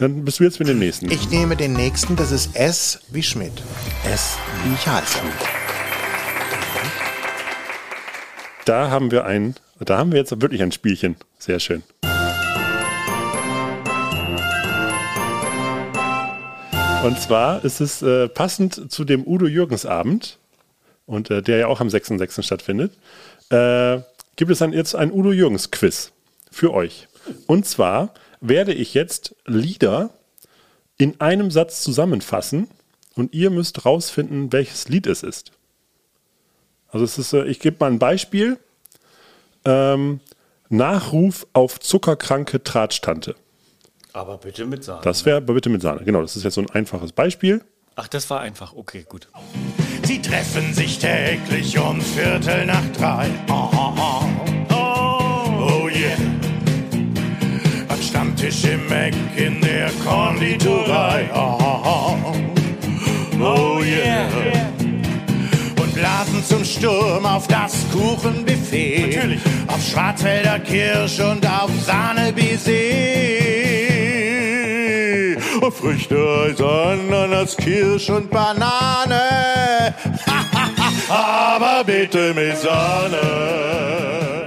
Dann bist du jetzt mit dem nächsten. Ich nehme den nächsten, das ist S wie Schmidt. S. Wie ich heiße. Da haben wir ein, da haben wir jetzt wirklich ein Spielchen. Sehr schön. Und zwar ist es äh, passend zu dem Udo Jürgens Abend, und äh, der ja auch am 6.6. stattfindet, äh, gibt es dann jetzt ein Udo Jürgens Quiz für euch. Und zwar werde ich jetzt Lieder in einem Satz zusammenfassen und ihr müsst rausfinden, welches Lied es ist. Also es ist, äh, ich gebe mal ein Beispiel. Ähm, Nachruf auf zuckerkranke Tratstante. Aber bitte mit Sahne. Das wäre bitte mit Sahne. Genau, das ist jetzt so ein einfaches Beispiel. Ach, das war einfach. Okay, gut. Sie treffen sich täglich um Viertel nach drei. Oh, oh, oh. oh yeah. Am Stammtisch im Eck in der Konditorei. Oh, oh, oh. oh yeah. Und blasen zum Sturm auf das Kuchenbuffet. Natürlich. Auf Schwarzwälder Kirsch und auf Sahne-Baiser. Früchte, Eis, Ananas, Kirsch und Banane. Aber bitte mit Sahne.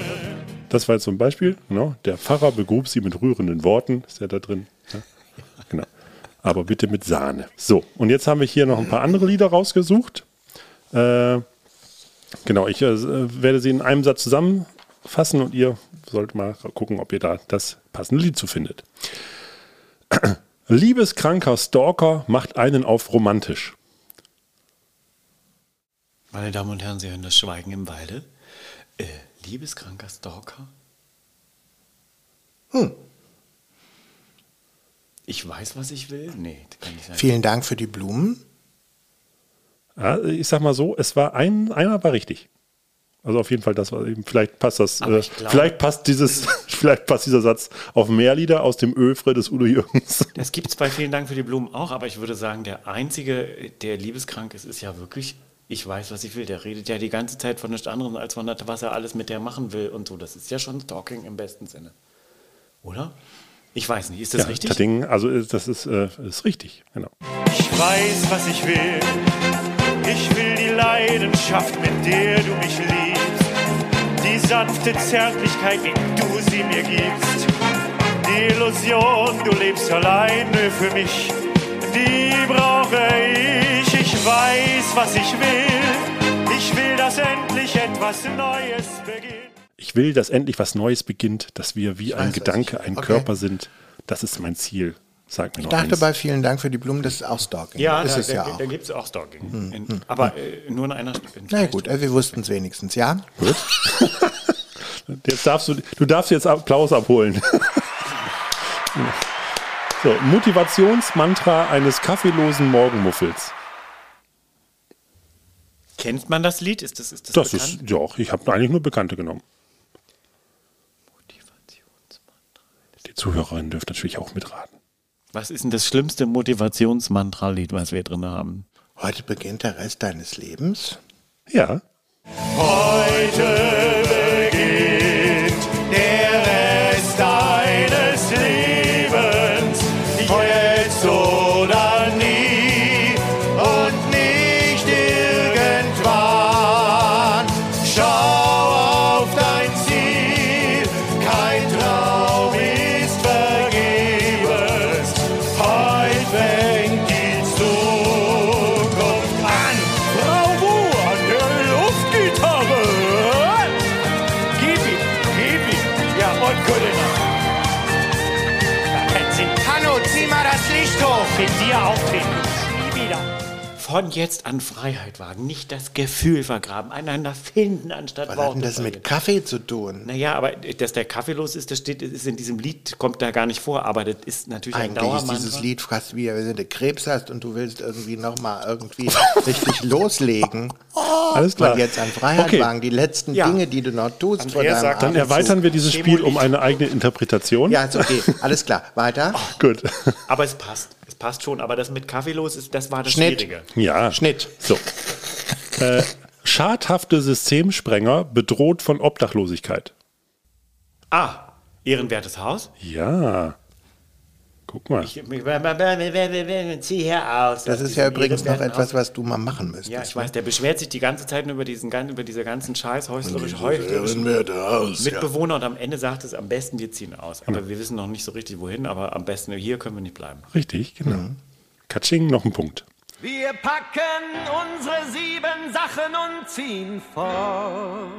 Das war jetzt so ein Beispiel. Genau. Der Pfarrer begrub sie mit rührenden Worten. Ist ja da drin. Ja. Genau. Aber bitte mit Sahne. So, und jetzt haben wir hier noch ein paar andere Lieder rausgesucht. Äh, genau, ich äh, werde sie in einem Satz zusammenfassen und ihr sollt mal gucken, ob ihr da das passende Lied zu findet. Liebeskranker Stalker macht einen auf romantisch. Meine Damen und Herren, Sie hören das Schweigen im Walde. Äh, liebeskranker Stalker? Hm. Ich weiß, was ich will? Nee, kann nicht sein. Vielen Dank für die Blumen. Ja, ich sag mal so, es war ein, einer war richtig. Also auf jeden Fall, das war eben, vielleicht passt das, äh, ich glaube- vielleicht passt dieses, vielleicht passt dieser Satz auf mehr Lieder aus dem Öfre des Udo Jürgens. Das gibt es bei Vielen Dank für die Blumen auch, aber ich würde sagen, der Einzige, der liebeskrank ist, ist ja wirklich, ich weiß, was ich will. Der redet ja die ganze Zeit von nichts anderem, als von was er alles mit der machen will und so. Das ist ja schon Stalking im besten Sinne. Oder? Ich weiß nicht, ist das Ja, richtig? Tadding, also ist- das ist, äh, ist richtig, genau. Ich weiß, was ich will. Ich will die Leidenschaft, mit der du mich liebst. Die sanfte Zärtlichkeit, wie du sie mir gibst. Die Illusion, du lebst alleine für mich. Die brauche ich. Ich weiß, was ich will. Ich will, dass endlich etwas Neues beginnt. Ich will, dass endlich was Neues beginnt, dass wir wie ein weiß, Gedanke, ein Okay. Körper sind. Das ist mein Ziel. Sag mir Ich noch dachte eins. bei vielen Dank für die Blumen, das ist auch Stalking. ja, ist da, es da, ja da auch. Hm, gibt es auch Stalking. In, aber äh, nur in einer in Na gut, also wir wussten es wenigstens, ja? Jetzt darfst du, du darfst jetzt Applaus abholen. so, Motivationsmantra eines kaffeelosen Morgenmuffels. Kennt man das Lied? Ist das, ist das, Das bekannt? ist, ja, ich habe eigentlich nur Bekannte genommen. Die Zuhörerinnen dürfen natürlich auch mitraten. Was ist denn das schlimmste Motivationsmantra-Lied, was wir drin haben? Heute beginnt der Rest deines Lebens. Ja, Heute Von jetzt an Freiheit wagen, nicht das Gefühl vergraben, einander finden anstatt Was hat Worte denn das verlieren. mit Kaffee zu tun? Naja, aber dass der Kaffee los ist, das steht, ist in diesem Lied, kommt da gar nicht vor, aber das ist natürlich ein Eigentlich ist dieses Lied fast wie, wenn du Krebs hast und du willst irgendwie nochmal irgendwie richtig loslegen. alles klar. Von jetzt an Freiheit Okay. wagen. Die letzten Ja. Dinge, die du noch tust Andrea deinem sagt, Dann erweitern wir dieses Spiel um eine eigene Interpretation. Ja, ist okay. Alles klar. Weiter. Gut. Aber es passt, passt schon, aber das mit Kaffee los ist, das war das Schnitt. Schwierige. Ja. Schnitt. So. äh, schadhafte Systemsprenger bedroht von Obdachlosigkeit. Ah, ehrenwertes Haus. Ja. Guck mal. Ich, zieh hier aus. Das ist ja übrigens noch etwas, was du mal machen müsstest. Ja, ich weiß, der beschwert sich die ganze Zeit nur über diesen über diese ganzen scheiß häuslerischen Mitbewohner und am Ende sagt es am besten, wir ziehen aus. Aber wir wissen noch nicht so richtig wohin, aber am besten hier können wir nicht bleiben. Richtig, genau. Katsching, noch ein Punkt. Wir packen unsere sieben Sachen und ziehen fort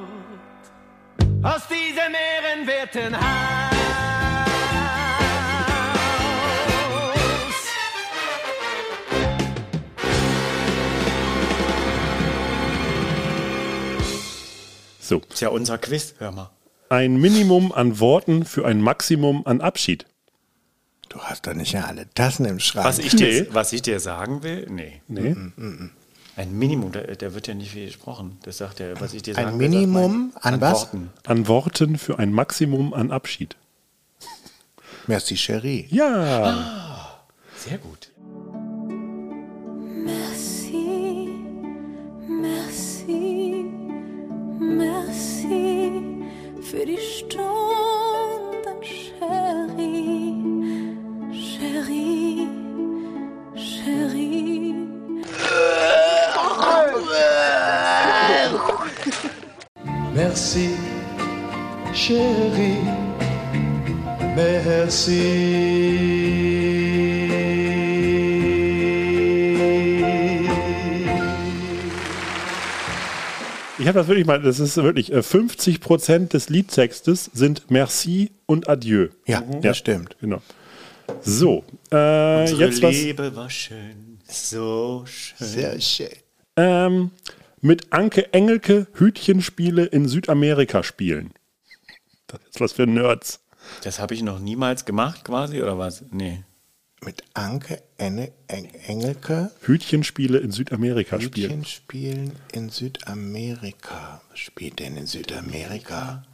aus diesem ehrenwerten Haus. So, Ist ja unser Quiz, hör mal. ein Minimum an Worten für ein Maximum an Abschied. Du hast doch nicht ja alle Tassen im Schrank. Was ich, dir, was ich dir sagen will, nee. Nee? Ein Minimum, da, da wird ja nicht viel gesprochen. Das sagt er, was ich dir Ein sagen will, sagt Minimum mein- an was? Worten. An Worten für ein Maximum an Abschied. Merci, Cherie. Ja, Sehr gut. Merci für die Stunden, Cherie, Cherie, Cherie. Merci, chérie. Merci. Ich habe das wirklich mal, das ist wirklich, äh, 50 Prozent des Liedtextes sind Merci und Adieu. Ja, das stimmt. Genau. So, äh, Unsere jetzt was. Liebe war schön, so schön. Sehr schön. Ähm, mit Anke Engelke Hütchenspiele in Südamerika spielen. Das ist was für Nerds. Das habe ich noch niemals gemacht, quasi, oder was? Nee. Mit Anke Enne, Eng, Engelke Hütchenspiele in Südamerika spielen. Hütchen spielen in Südamerika. Was spielt denn in Südamerika?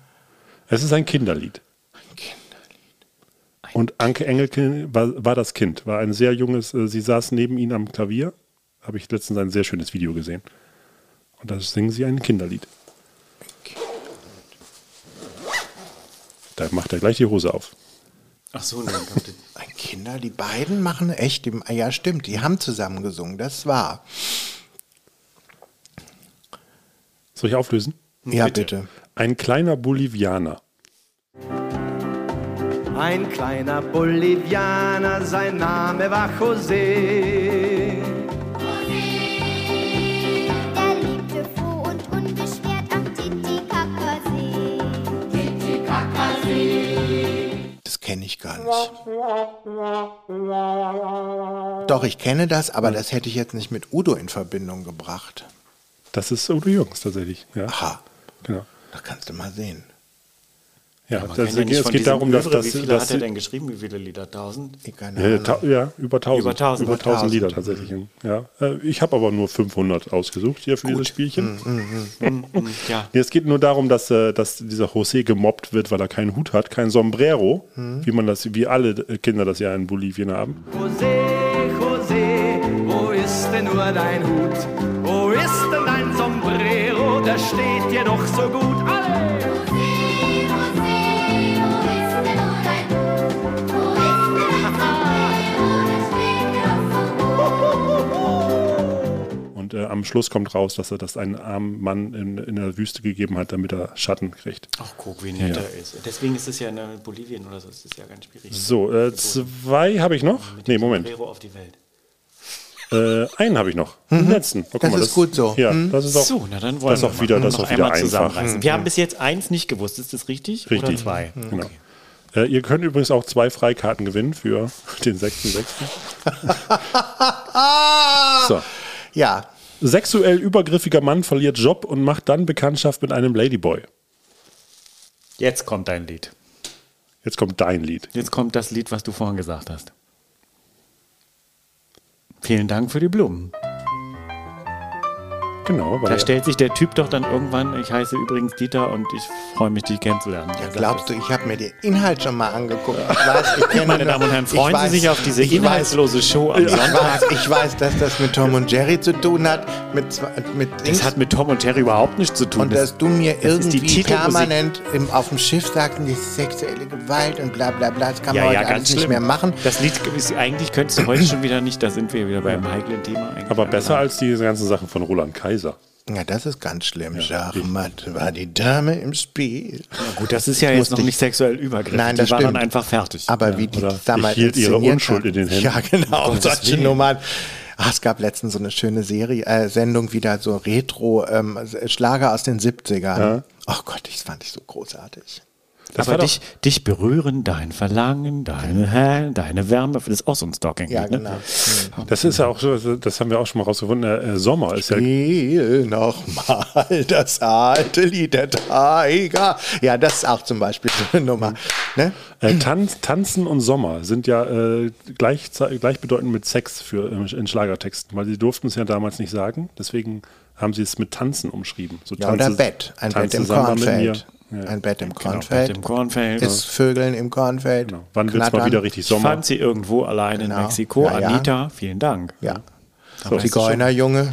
Es ist ein Kinderlied. Ein Kinderlied. Und Anke Engelke war, war das Kind, war ein sehr junges, äh, sie saß neben ihm am Klavier. Habe ich letztens ein sehr schönes Video gesehen. Und da singen sie ein Kinderlied. Da macht er gleich die Hose auf. Ach so, nee. kommt- Ein Kinder, die beiden machen echt, die, ja stimmt, die haben zusammen gesungen, das war. Soll ich auflösen? Ja, bitte. Ein kleiner Bolivianer. Ein kleiner Bolivianer, sein Name war José. Kenne ich gar nicht. Doch, ich kenne das, aber das hätte ich jetzt nicht mit Udo in Verbindung gebracht. Das ist Udo Jürgens tatsächlich. Ja, Aha, genau. da kannst du mal sehen. Ja, das, kann ja es geht darum, dass, dass, Wie viele dass hat er denn geschrieben? Wie viele Lieder? Tausend? Ich keine Ja, Ahnung. ta ja, über 1000. Über 1000, Über über 1000 Lieder 1000. tatsächlich. Ja. Äh, Ich habe aber nur 500 ausgesucht hier für dieses Spielchen. Hm, Ja. Nee, es geht nur darum, dass, äh, dass dieser José gemobbt wird, weil er keinen Hut hat, kein Sombrero, wie man das, wie alle äh, Kinder das ja in Bolivien haben. José, José, wo ist denn nur dein Hut? Wo ist denn dein Sombrero? Der steht dir doch so gut. Alle! Äh, am Schluss kommt raus, dass er das einen armen Mann in, in der Wüste gegeben hat, damit er Schatten kriegt. Ach, guck, wie nett er ist. Deswegen ist es ja in Bolivien oder so, ist es ja ganz schwierig. So, äh, zwei habe ich noch. Mit Nee, Moment. Sombrero auf die Welt. Äh, einen habe ich noch. Den letzten. Oh, Das ist gut so. Ja, das ist auch, So, na dann wollen das ist wir auch wieder, mal das noch auch wieder einmal einfach. zusammenreißen. Wir haben bis jetzt eins nicht gewusst. Ist das richtig? Oder Richtig. zwei? Genau. Äh, ihr könnt übrigens auch zwei Freikarten gewinnen für den 6.6. so. Ja, Sexuell übergriffiger Mann verliert Job und macht dann Bekanntschaft mit einem Ladyboy. Jetzt kommt dein Lied. Jetzt kommt dein Lied. Jetzt kommt das Lied, was du vorhin gesagt hast. Vielen Dank für die Blumen. Genau, weil Da stellt sich der Typ doch dann irgendwann, ich heiße übrigens Dieter und ich freue mich, dich kennenzulernen. ja glaubst du, ich habe mir den Inhalt schon mal angeguckt. Ich weiß, ich kenne Meine nur- Damen und Herren, ich freuen weiß- Sie sich auf diese ich weiß- inhaltslose Show am Ich Sonntag. weiß, ich weiß, dass das mit Tom und Jerry zu tun hat, mit, mit Das Dings. hat mit Tom und Terry überhaupt nichts zu tun. und dass du mir das ist die irgendwie permanent im, auf dem Schiff sagst, die sexuelle Gewalt und bla bla bla, das kann man ja, heute ja, alles ganz nicht mehr machen. Das Lied ist eigentlich könntest du heute schon wieder nicht, da sind wir wieder beim heiklen Thema. Eigentlich aber besser als die ganzen Sachen von Roland Kaiser. Ja, das ist ganz schlimm. Schachmatt war die Dame im Spiel. Gut, das ist ja jetzt noch nicht sexuell übergriffig. Nein, das die war stimmt. dann einfach fertig. Aber wie die damals ich hielt ihre Unschuld haben. in den Händen. Ja, genau. Um solche. Nummern. Ah, es gab letztens so eine schöne Serie, äh, Sendung wieder so Retro, ähm, Schlager aus den 70ern. Ach Gott, das fand ich so großartig. Das aber dich, dich berühren, dein Verlangen, deine, deine Wärme, das ist auch so ein Stalking. Ja, ne? genau. Das ist ja auch so, das haben wir auch schon mal rausgefunden. Äh, Sommer ist ja Spiel nochmal das alte Lied der Tiger. Ja, das ist auch zum Beispiel so eine Nummer. Ne? Äh, Tanz, Tanzen und Sommer sind ja äh, gleich, gleichbedeutend mit Sex für, äh, in Schlagertexten, weil sie durften es ja damals nicht sagen. Deswegen haben sie es mit Tanzen umschrieben. So Ja, oder Tanze- Bett. Ein Bett im Kornfeld. Ja. Ein Bett im Genau, Kornfeld. Bett im Kornfeld. Ist Vögeln im Kornfeld. Genau. Wann wird es mal wieder richtig Ich Sommer? fand sie irgendwo allein in Genau. Mexiko. Ja, ja. Anita, vielen Dank. Ja. So, Zigeunerjunge.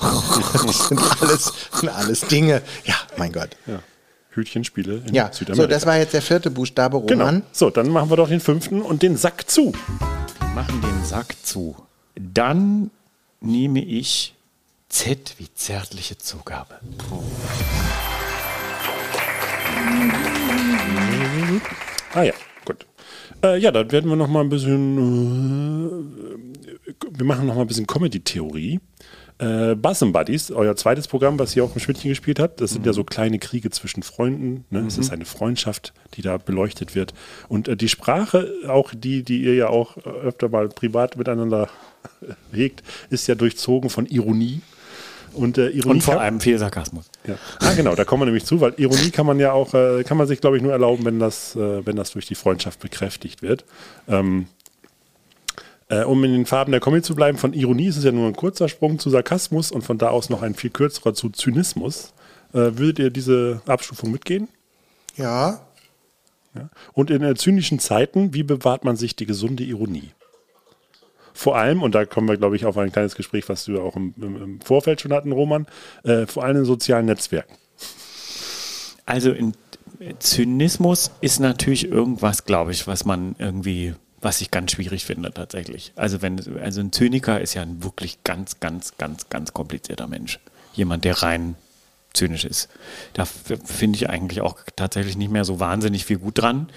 Das sind alles, sind alles Dinge. Ja, mein Gott. ja. Hütchenspiele in Ja, Südamerika. so, das war jetzt der vierte Buchstabe, Roman. Genau. So, dann machen wir doch den fünften und den Sack zu. Wir machen den Sack zu. Dann nehme ich Z wie zärtliche Zugabe. Ah ja, gut. Äh, ja, dann werden wir noch mal ein bisschen, äh, wir machen noch mal ein bisschen Comedy-Theorie. Äh, Buzz and Buddies, euer zweites Programm, was ihr auch im Schmidtchen gespielt habt, das sind ja so kleine Kriege zwischen Freunden. Ne? Es ist eine Freundschaft, die da beleuchtet wird. Und äh, die Sprache, auch die, die ihr ja auch öfter mal privat miteinander hegt, ist ja durchzogen von Ironie. Und, äh, Ironie Und vor kann- allem viel Sarkasmus. ja. Ah, genau, da kommen wir nämlich zu, weil Ironie kann man ja auch, äh, kann man sich, glaube ich, nur erlauben, wenn das, äh, wenn das durch die Freundschaft bekräftigt wird. Ähm, äh, um in den Farben der Comic zu bleiben, von Ironie ist es ja nur ein kurzer Sprung zu Sarkasmus und von da aus noch ein viel kürzerer zu Zynismus. Äh, würdet ihr diese Abstufung mitgehen? Ja, Und in äh, zynischen Zeiten, wie bewahrt man sich die gesunde Ironie? Vor allem, und da kommen wir, glaube ich, auf ein kleines Gespräch, was wir auch im, im, Vorfeld schon hatten, Roman, äh, vor allem in sozialen Netzwerken. Also in Zynismus ist natürlich irgendwas, glaube ich, was man irgendwie, was ich ganz schwierig finde tatsächlich. Also wenn, also ein Zyniker ist ja ein wirklich ganz, ganz, ganz, ganz komplizierter Mensch. Jemand, der rein zynisch ist. Da finde ich eigentlich auch tatsächlich nicht mehr so wahnsinnig viel gut dran,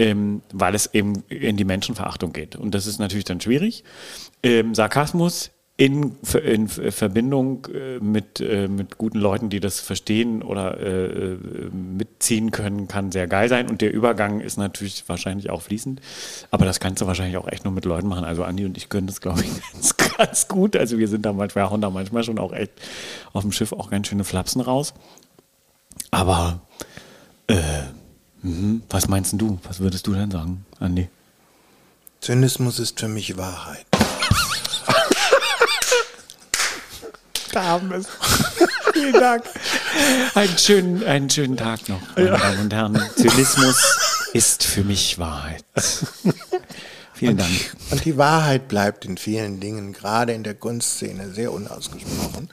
ähm, weil es eben in die Menschenverachtung geht. Und das ist natürlich dann schwierig. Ähm, Sarkasmus in, in Verbindung äh, mit, äh, mit guten Leuten, die das verstehen oder äh, äh, mitziehen können, kann sehr geil sein. Und der Übergang ist natürlich wahrscheinlich auch fließend. Aber das kannst du wahrscheinlich auch echt nur mit Leuten machen. Also Andi und ich können das, glaube ich, ganz, ganz gut. Also wir sind da manchmal, hauen da manchmal schon auch echt auf dem Schiff auch ganz schöne Flapsen raus. Aber äh, mhm, was meinst du? Was würdest du denn sagen, Andi? Zynismus ist für mich Wahrheit. Da haben wir es. Vielen Dank. Einen schönen, einen schönen Tag noch, meine Damen und Herren. Zynismus ist für mich Wahrheit. Vielen Dank. Und die Wahrheit bleibt in vielen Dingen, gerade in der Kunstszene, sehr unausgesprochen.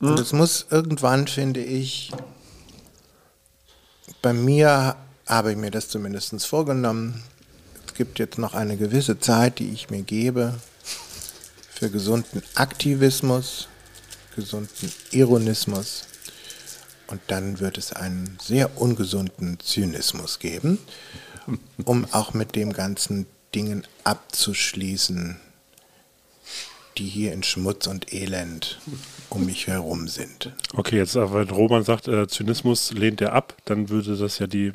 Und es muss irgendwann, finde ich, bei mir habe ich mir das zumindest vorgenommen. Es gibt jetzt noch eine gewisse Zeit, die ich mir gebe für gesunden Aktivismus, gesunden Ironismus. Und dann wird es einen sehr ungesunden Zynismus geben, um auch mit dem ganzen Dingen abzuschließen, die hier in Schmutz und Elend um mich herum sind. Okay, jetzt aber wenn Roman sagt, äh, Zynismus lehnt er ab, dann würde das ja die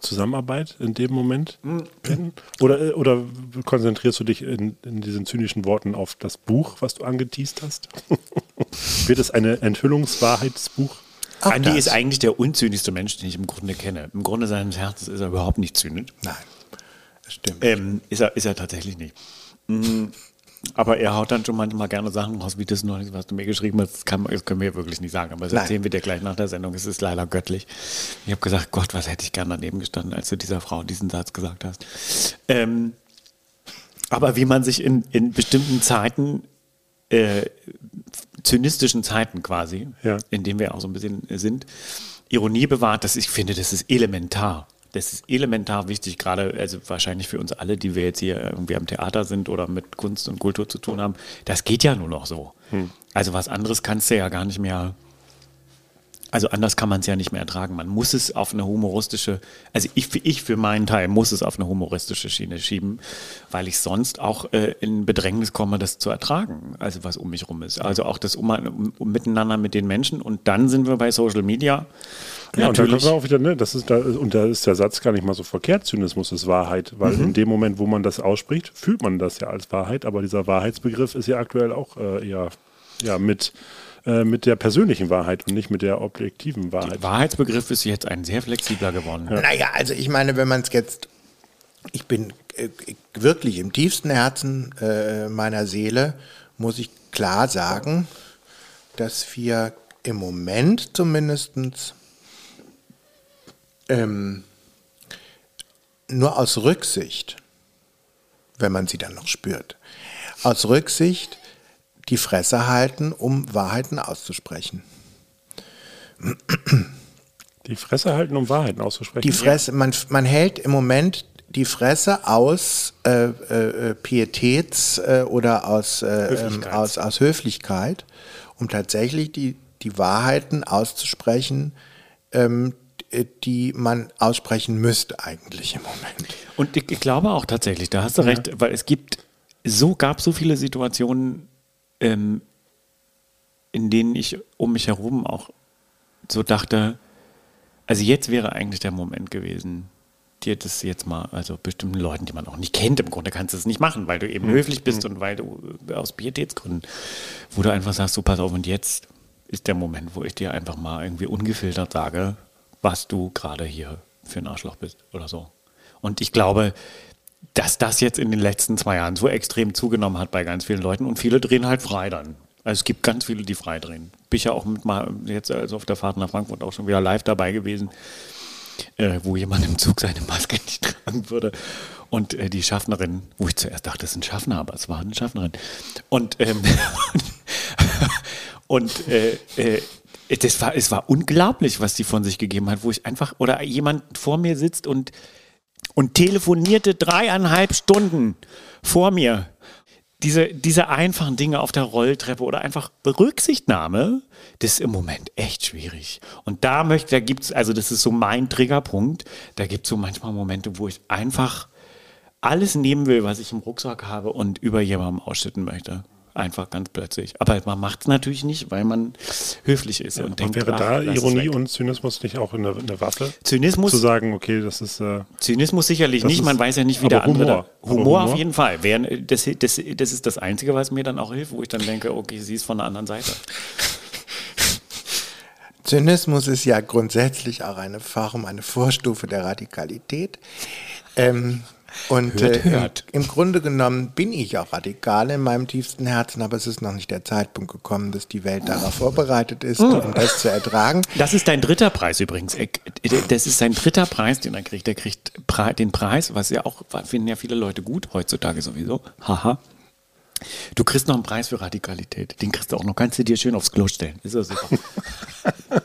Zusammenarbeit in dem Moment beenden. Oder, äh, oder konzentrierst du dich in, in diesen zynischen Worten auf das Buch, was du angeteased hast? Wird es eine Enthüllungswahrheitsbuch? Auch Andi das. ist eigentlich der unzynischste Mensch, den ich im Grunde kenne. Im Grunde seines Herzens ist er überhaupt nicht zynisch. Nein, das stimmt. Ähm, ist, er, ist er tatsächlich nicht. Mm, Aber er haut dann schon manchmal gerne Sachen raus, wie das neulich, was du mir geschrieben hast. Das, kann, das können wir wirklich nicht sagen, aber das Nein. erzählen wir dir gleich nach der Sendung. Es ist leider göttlich. Ich habe gesagt, Gott, was hätte ich gern daneben gestanden, als du dieser Frau diesen Satz gesagt hast. Ähm, aber wie man sich in, in bestimmten Zeiten, äh, zynistischen Zeiten quasi, Ja. in denen wir auch so ein bisschen sind, Ironie bewahrt, das, ich finde, das ist elementar. Das ist elementar wichtig, gerade also wahrscheinlich für uns alle, die wir jetzt hier irgendwie am Theater sind oder mit Kunst und Kultur zu tun haben. Das geht ja nur noch so. Also was anderes kannst du ja gar nicht mehr. Also anders kann man es ja nicht mehr ertragen. Man muss es auf eine humoristische, also ich, für- ich für meinen Teil muss es auf eine humoristische Schiene schieben, weil ich sonst auch äh, in Bedrängnis komme, das zu ertragen, also was um mich rum ist. Also auch das um, um, um miteinander mit den Menschen und dann sind wir bei Social Media. Ja, und da auch wieder, ne, das ist da, und da ist der Satz gar nicht mal so verkehrt, Zynismus ist Wahrheit, weil Mhm. in dem Moment, wo man das ausspricht, fühlt man das ja als Wahrheit, aber dieser Wahrheitsbegriff ist ja aktuell auch äh, eher ja, mit, äh, mit der persönlichen Wahrheit und nicht mit der objektiven Wahrheit. Wahrheitsbegriff ist jetzt ein sehr flexibler geworden. Naja, also ich meine, wenn man es jetzt, ich bin äh, wirklich im tiefsten Herzen äh, meiner Seele, muss ich klar sagen, dass wir im Moment zumindest ähm, nur aus Rücksicht, wenn man sie dann noch spürt, aus Rücksicht die Fresse halten, um Wahrheiten auszusprechen. Die Fresse halten, um Wahrheiten auszusprechen. Die Fresse, man, man hält im Moment die Fresse aus äh, äh, Pietäts äh, oder aus, äh, ähm, Höflichkeit. aus, aus Höflichkeit, um tatsächlich die, die Wahrheiten auszusprechen, ähm, die man aussprechen müsste eigentlich im Moment. Und ich, ich glaube auch tatsächlich, da hast du recht, weil es gibt, so gab so viele Situationen, ähm, in denen ich um mich herum auch so dachte, also jetzt wäre eigentlich der Moment gewesen, dir das jetzt mal, also bestimmten Leuten, die man auch nicht kennt, im Grunde kannst du es nicht machen, weil du eben höflich bist und weil du äh, aus Pietätsgründen, wo du einfach sagst, so pass auf und jetzt ist der Moment, wo ich dir einfach mal irgendwie ungefiltert sage, was du gerade hier für ein Arschloch bist oder so. Und ich glaube, dass das jetzt in den letzten zwei Jahren so extrem zugenommen hat bei ganz vielen Leuten und viele drehen halt frei dann. Also es gibt ganz viele, die frei drehen. Bin ich ja auch mit mal jetzt also auf der Fahrt nach Frankfurt auch schon wieder live dabei gewesen, äh, wo jemand im Zug seine Maske nicht tragen würde. Und äh, die Schaffnerin, wo ich zuerst dachte, das ist ein Schaffner, aber es war eine Schaffnerin. Und, ähm, und äh, äh, das war, es war unglaublich, was die von sich gegeben hat, wo ich einfach, oder jemand vor mir sitzt und und telefonierte dreieinhalb Stunden vor mir. Diese, diese einfachen Dinge auf der Rolltreppe oder einfach Rücksichtnahme, das ist im Moment echt schwierig. Und da möchte, da gibt's, also das ist so mein Triggerpunkt, da gibt es so manchmal Momente, wo ich einfach alles nehmen will, was ich im Rucksack habe und über jemandem ausschütten möchte. Einfach ganz plötzlich. Aber man macht es natürlich nicht, weil man höflich ist und denkt, Wäre ach, da es Ironie und Zynismus nicht auch eine, eine Waffe? Zynismus- Zu sagen, okay, das ist. Äh, Zynismus sicherlich nicht, man ist- weiß ja nicht, wie der andere. Humor. da- Aber Humor, auf Humor? jeden Fall. Das, das, das ist das Einzige, was mir dann auch hilft, wo ich dann denke, okay, sie ist von der anderen Seite. Zynismus ist ja grundsätzlich auch eine Form, eine Vorstufe der Radikalität. Ähm, und Hört, äh, hört. Im, im Grunde genommen bin ich auch radikal in meinem tiefsten Herzen, aber es ist noch nicht der Zeitpunkt gekommen, dass die Welt darauf vorbereitet ist, um das zu ertragen. Das ist dein dritter Preis übrigens. Er- Das ist sein dritter Preis, den er kriegt. Er kriegt den Preis, was ja auch, finden ja viele Leute gut heutzutage sowieso. Haha. Du kriegst noch einen Preis für Radikalität. Den kriegst du auch noch. Kannst du dir schön aufs Klo stellen. Ist das super.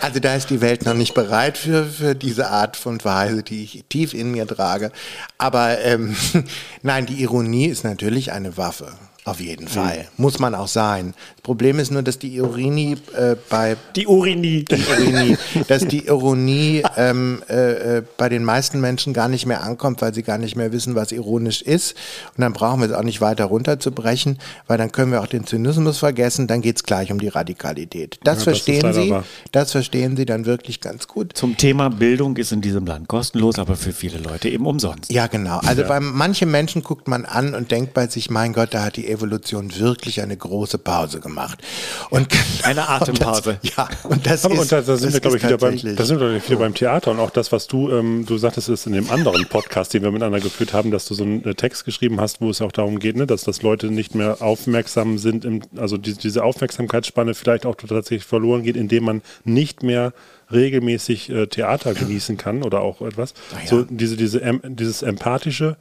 Also da ist die Welt noch nicht bereit für, für diese Art von Weise, die ich tief in mir trage. Aber ähm, nein, die Ironie ist natürlich eine Waffe. Auf jeden Fall. Muss man auch sein. Das Problem ist nur, dass die Ironie äh, bei Die Urini. die Ironie, dass die Ironie ähm, äh, äh, bei den meisten Menschen gar nicht mehr ankommt, weil sie gar nicht mehr wissen, was ironisch ist. Und dann brauchen wir es auch nicht weiter runterzubrechen, weil dann können wir auch den Zynismus vergessen, dann geht es gleich um die Radikalität. Das Ja, das verstehen leider Sie, wahr. das verstehen Sie dann wirklich ganz gut. Zum Thema Bildung ist in diesem Land kostenlos, aber für viele Leute eben umsonst. Ja, genau. Also bei manchen Menschen guckt man an und denkt bei sich, mein Gott, da hat die Evolution wirklich eine große Pause gemacht. Und Eine Atempause. Das, ja, und das Aber ist, und da, da sind das wir, glaube ist ich, wieder beim, da sind wir wieder beim Theater und auch das, was du, ähm, du sagtest es in dem anderen Podcast, den wir miteinander geführt haben, dass du so einen äh, Text geschrieben hast, wo es auch darum geht, ne, dass, dass Leute nicht mehr aufmerksam sind, im, also die, diese Aufmerksamkeitsspanne vielleicht auch tatsächlich verloren geht, indem man nicht mehr regelmäßig äh, Theater genießen kann oder auch etwas. Ja. So diese, diese, em, dieses empathische Und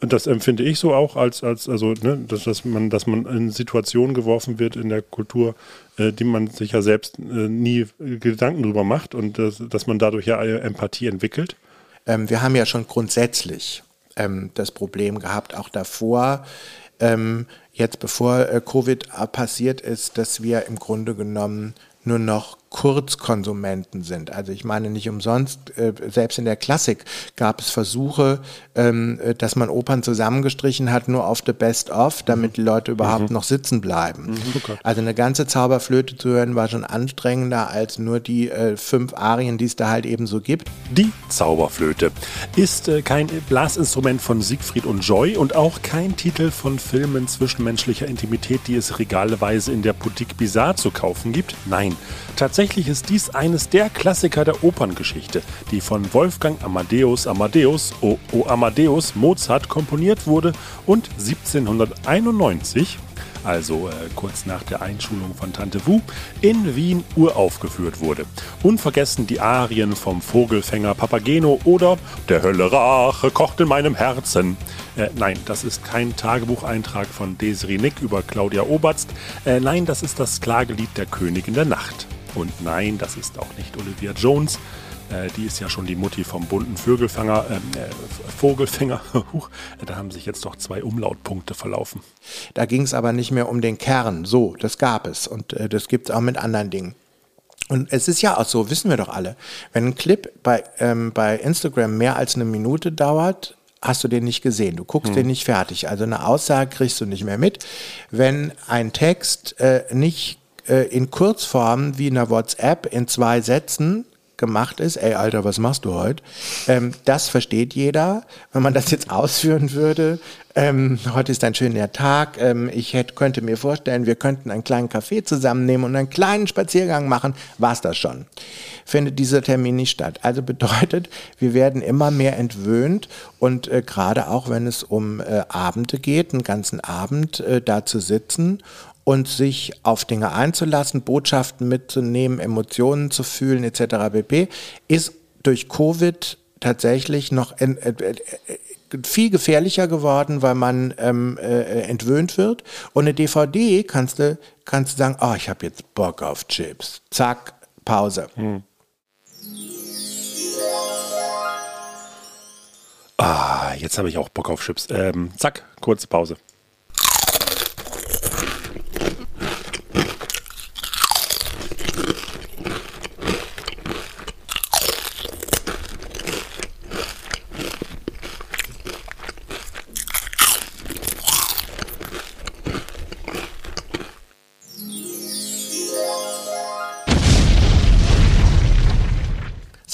das empfinde ich so auch als, als also, ne, dass, dass, man, dass man in Situationen geworfen wird in der Kultur, äh, die man sich ja selbst äh, nie Gedanken drüber macht und dass, dass man dadurch ja eine Empathie entwickelt. Ähm, wir haben ja schon grundsätzlich ähm, das Problem gehabt, auch davor, ähm, jetzt bevor äh, Covid passiert ist, dass wir im Grunde genommen nur noch Kurzkonsumenten sind. Also ich meine nicht umsonst, äh, selbst in der Klassik gab es Versuche, ähm, äh, dass man Opern zusammengestrichen hat, nur auf the best of, damit die Leute überhaupt Mhm. noch sitzen bleiben. Mhm. Also eine ganze Zauberflöte zu hören war schon anstrengender als nur die äh, fünf Arien, die es da halt eben so gibt. Die Zauberflöte ist äh, kein Blasinstrument von Siegfried und Joy und auch kein Titel von Filmen zwischenmenschlicher Intimität, die es regaleweise in der Boutique Bizarre zu kaufen gibt. Nein, tatsächlich ist dies eines der Klassiker der Operngeschichte, die von Wolfgang Amadeus Amadeus, o, o Amadeus Mozart komponiert wurde und 1791 also äh, kurz nach der Einschulung von Tante Wu, in Wien uraufgeführt wurde. Unvergessen die Arien vom Vogelfänger Papageno oder Der Hölle Rache kocht in meinem Herzen. Äh, nein, das ist kein Tagebucheintrag von Desiree Nick über Claudia Oberst. Äh, nein, das ist das Klagelied der Königin der Nacht. Und nein, das ist auch nicht Olivia Jones. Äh, die ist ja schon die Mutti vom bunten Vögelfänger, ähm, äh, Vogelfänger. Da haben sich jetzt doch zwei Umlautpunkte verlaufen. Da ging es aber nicht mehr um den Kern. So, das gab es. Und äh, das gibt es auch mit anderen Dingen. Und es ist ja auch so, wissen wir doch alle, wenn ein Clip bei, ähm, bei Instagram mehr als eine Minute dauert, hast du den nicht gesehen. Du guckst Hm. den nicht fertig. Also eine Aussage kriegst du nicht mehr mit. Wenn ein Text äh, nicht äh, in Kurzform wie in einer WhatsApp in zwei Sätzen gemacht ist, ey Alter, was machst du heute? Ähm, das versteht jeder. Wenn man das jetzt ausführen würde, ähm, heute ist ein schöner Tag, ähm, ich hätte, könnte mir vorstellen, wir könnten einen kleinen Kaffee zusammennehmen und einen kleinen Spaziergang machen, war's das schon. Findet dieser Termin nicht statt. Also bedeutet, wir werden immer mehr entwöhnt und äh, gerade auch, wenn es um äh, Abende geht, einen ganzen Abend äh, da zu sitzen und sich auf Dinge einzulassen, Botschaften mitzunehmen, Emotionen zu fühlen etc. pp. ist durch Covid tatsächlich noch en, äh, äh, viel gefährlicher geworden, weil man ähm, äh, entwöhnt wird. Und eine DVD kannst du, kannst sagen, oh, ich habe jetzt Bock auf Chips. Zack, Pause. Ah, jetzt habe ich auch Bock auf Chips. Ähm, zack, kurze Pause.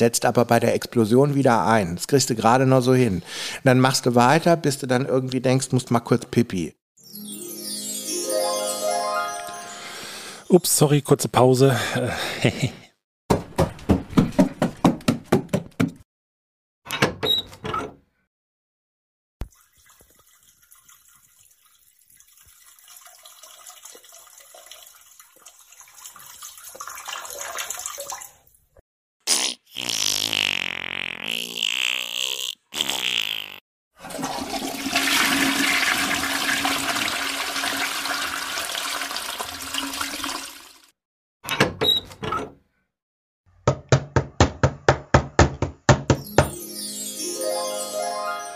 Setzt aber bei der Explosion wieder ein. Das kriegst du gerade noch so hin. Dann machst du weiter, bis du dann irgendwie denkst, musst mal kurz pipi. Ups, sorry, kurze Pause.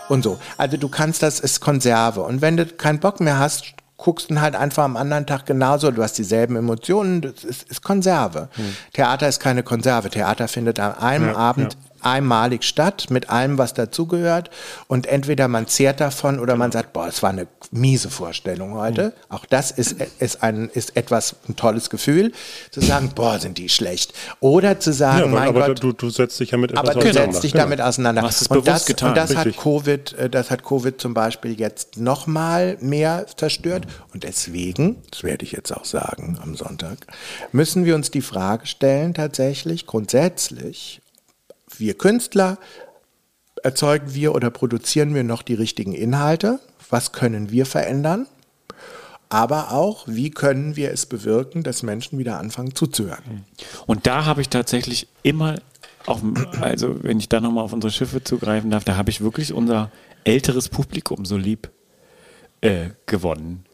und so. Also du kannst das, ist Konserve. Und wenn du keinen Bock mehr hast, guckst du halt einfach am anderen Tag genauso. Du hast dieselben Emotionen, das ist, ist Konserve. Theater ist keine Konserve. Theater findet an einem Ja, Abend einmalig statt, mit allem, was dazugehört. Und entweder man zehrt davon oder man sagt, boah, es war eine miese Vorstellung heute. Auch das ist, ist, ein, ist etwas, ein tolles Gefühl, zu sagen, boah, sind die schlecht. Oder zu sagen, ja, aber, mein aber Gott, du, du setzt dich ja mit etwas aber du setzt dich Genau. damit auseinander. Hast es und, bewusst das, getan. und das hat. Covid, äh, das hat Covid zum Beispiel jetzt noch mal mehr zerstört. Und deswegen, das werde ich jetzt auch sagen am Sonntag, müssen wir uns die Frage stellen, tatsächlich, grundsätzlich, wir Künstler, erzeugen wir oder produzieren wir noch die richtigen Inhalte? Was können wir verändern? Aber auch, wie können wir es bewirken, dass Menschen wieder anfangen zuzuhören? Und da habe ich tatsächlich immer, auch, also wenn ich da nochmal auf unsere Schiffe zugreifen darf, da habe ich wirklich unser älteres Publikum so lieb äh, gewonnen.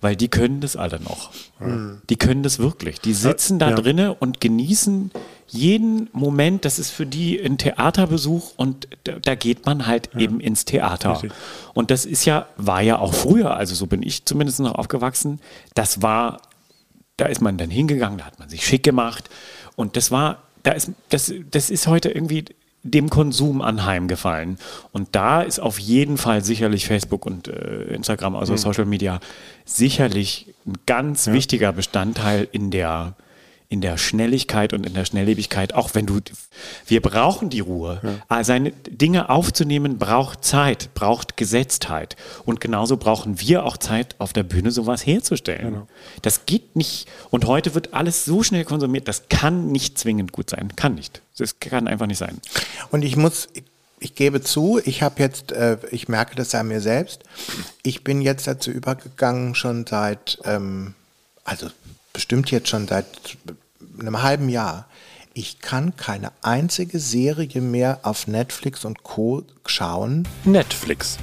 Weil die können das alle noch. Die können das wirklich. Die sitzen da Ja. drinne und genießen jeden Moment. Das ist für die ein Theaterbesuch und da, da geht man halt eben ins Theater. Richtig. Und das ist ja, war ja auch früher, also so bin ich zumindest noch aufgewachsen. Das war, da ist man dann hingegangen, da hat man sich schick gemacht. Und das war, da ist, das, das ist heute irgendwie dem Konsum anheimgefallen. Und da ist auf jeden Fall sicherlich Facebook und äh, Instagram, also Social Media, sicherlich ein ganz wichtiger Bestandteil in der in der Schnelligkeit und in der Schnelllebigkeit, auch wenn du, wir brauchen die Ruhe. Also seine Dinge aufzunehmen braucht Zeit, braucht Gesetztheit. Und genauso brauchen wir auch Zeit auf der Bühne, sowas herzustellen. Das geht nicht. Und heute wird alles so schnell konsumiert, das kann nicht zwingend gut sein. Kann nicht. Das kann einfach nicht sein. Und ich muss, ich gebe zu, ich habe jetzt, äh, ich merke das an mir selbst, ich bin jetzt dazu übergegangen, schon seit, ähm, also bestimmt jetzt schon seit einem halben Jahr, ich kann keine einzige Serie mehr auf Netflix und Co. schauen. Netflix.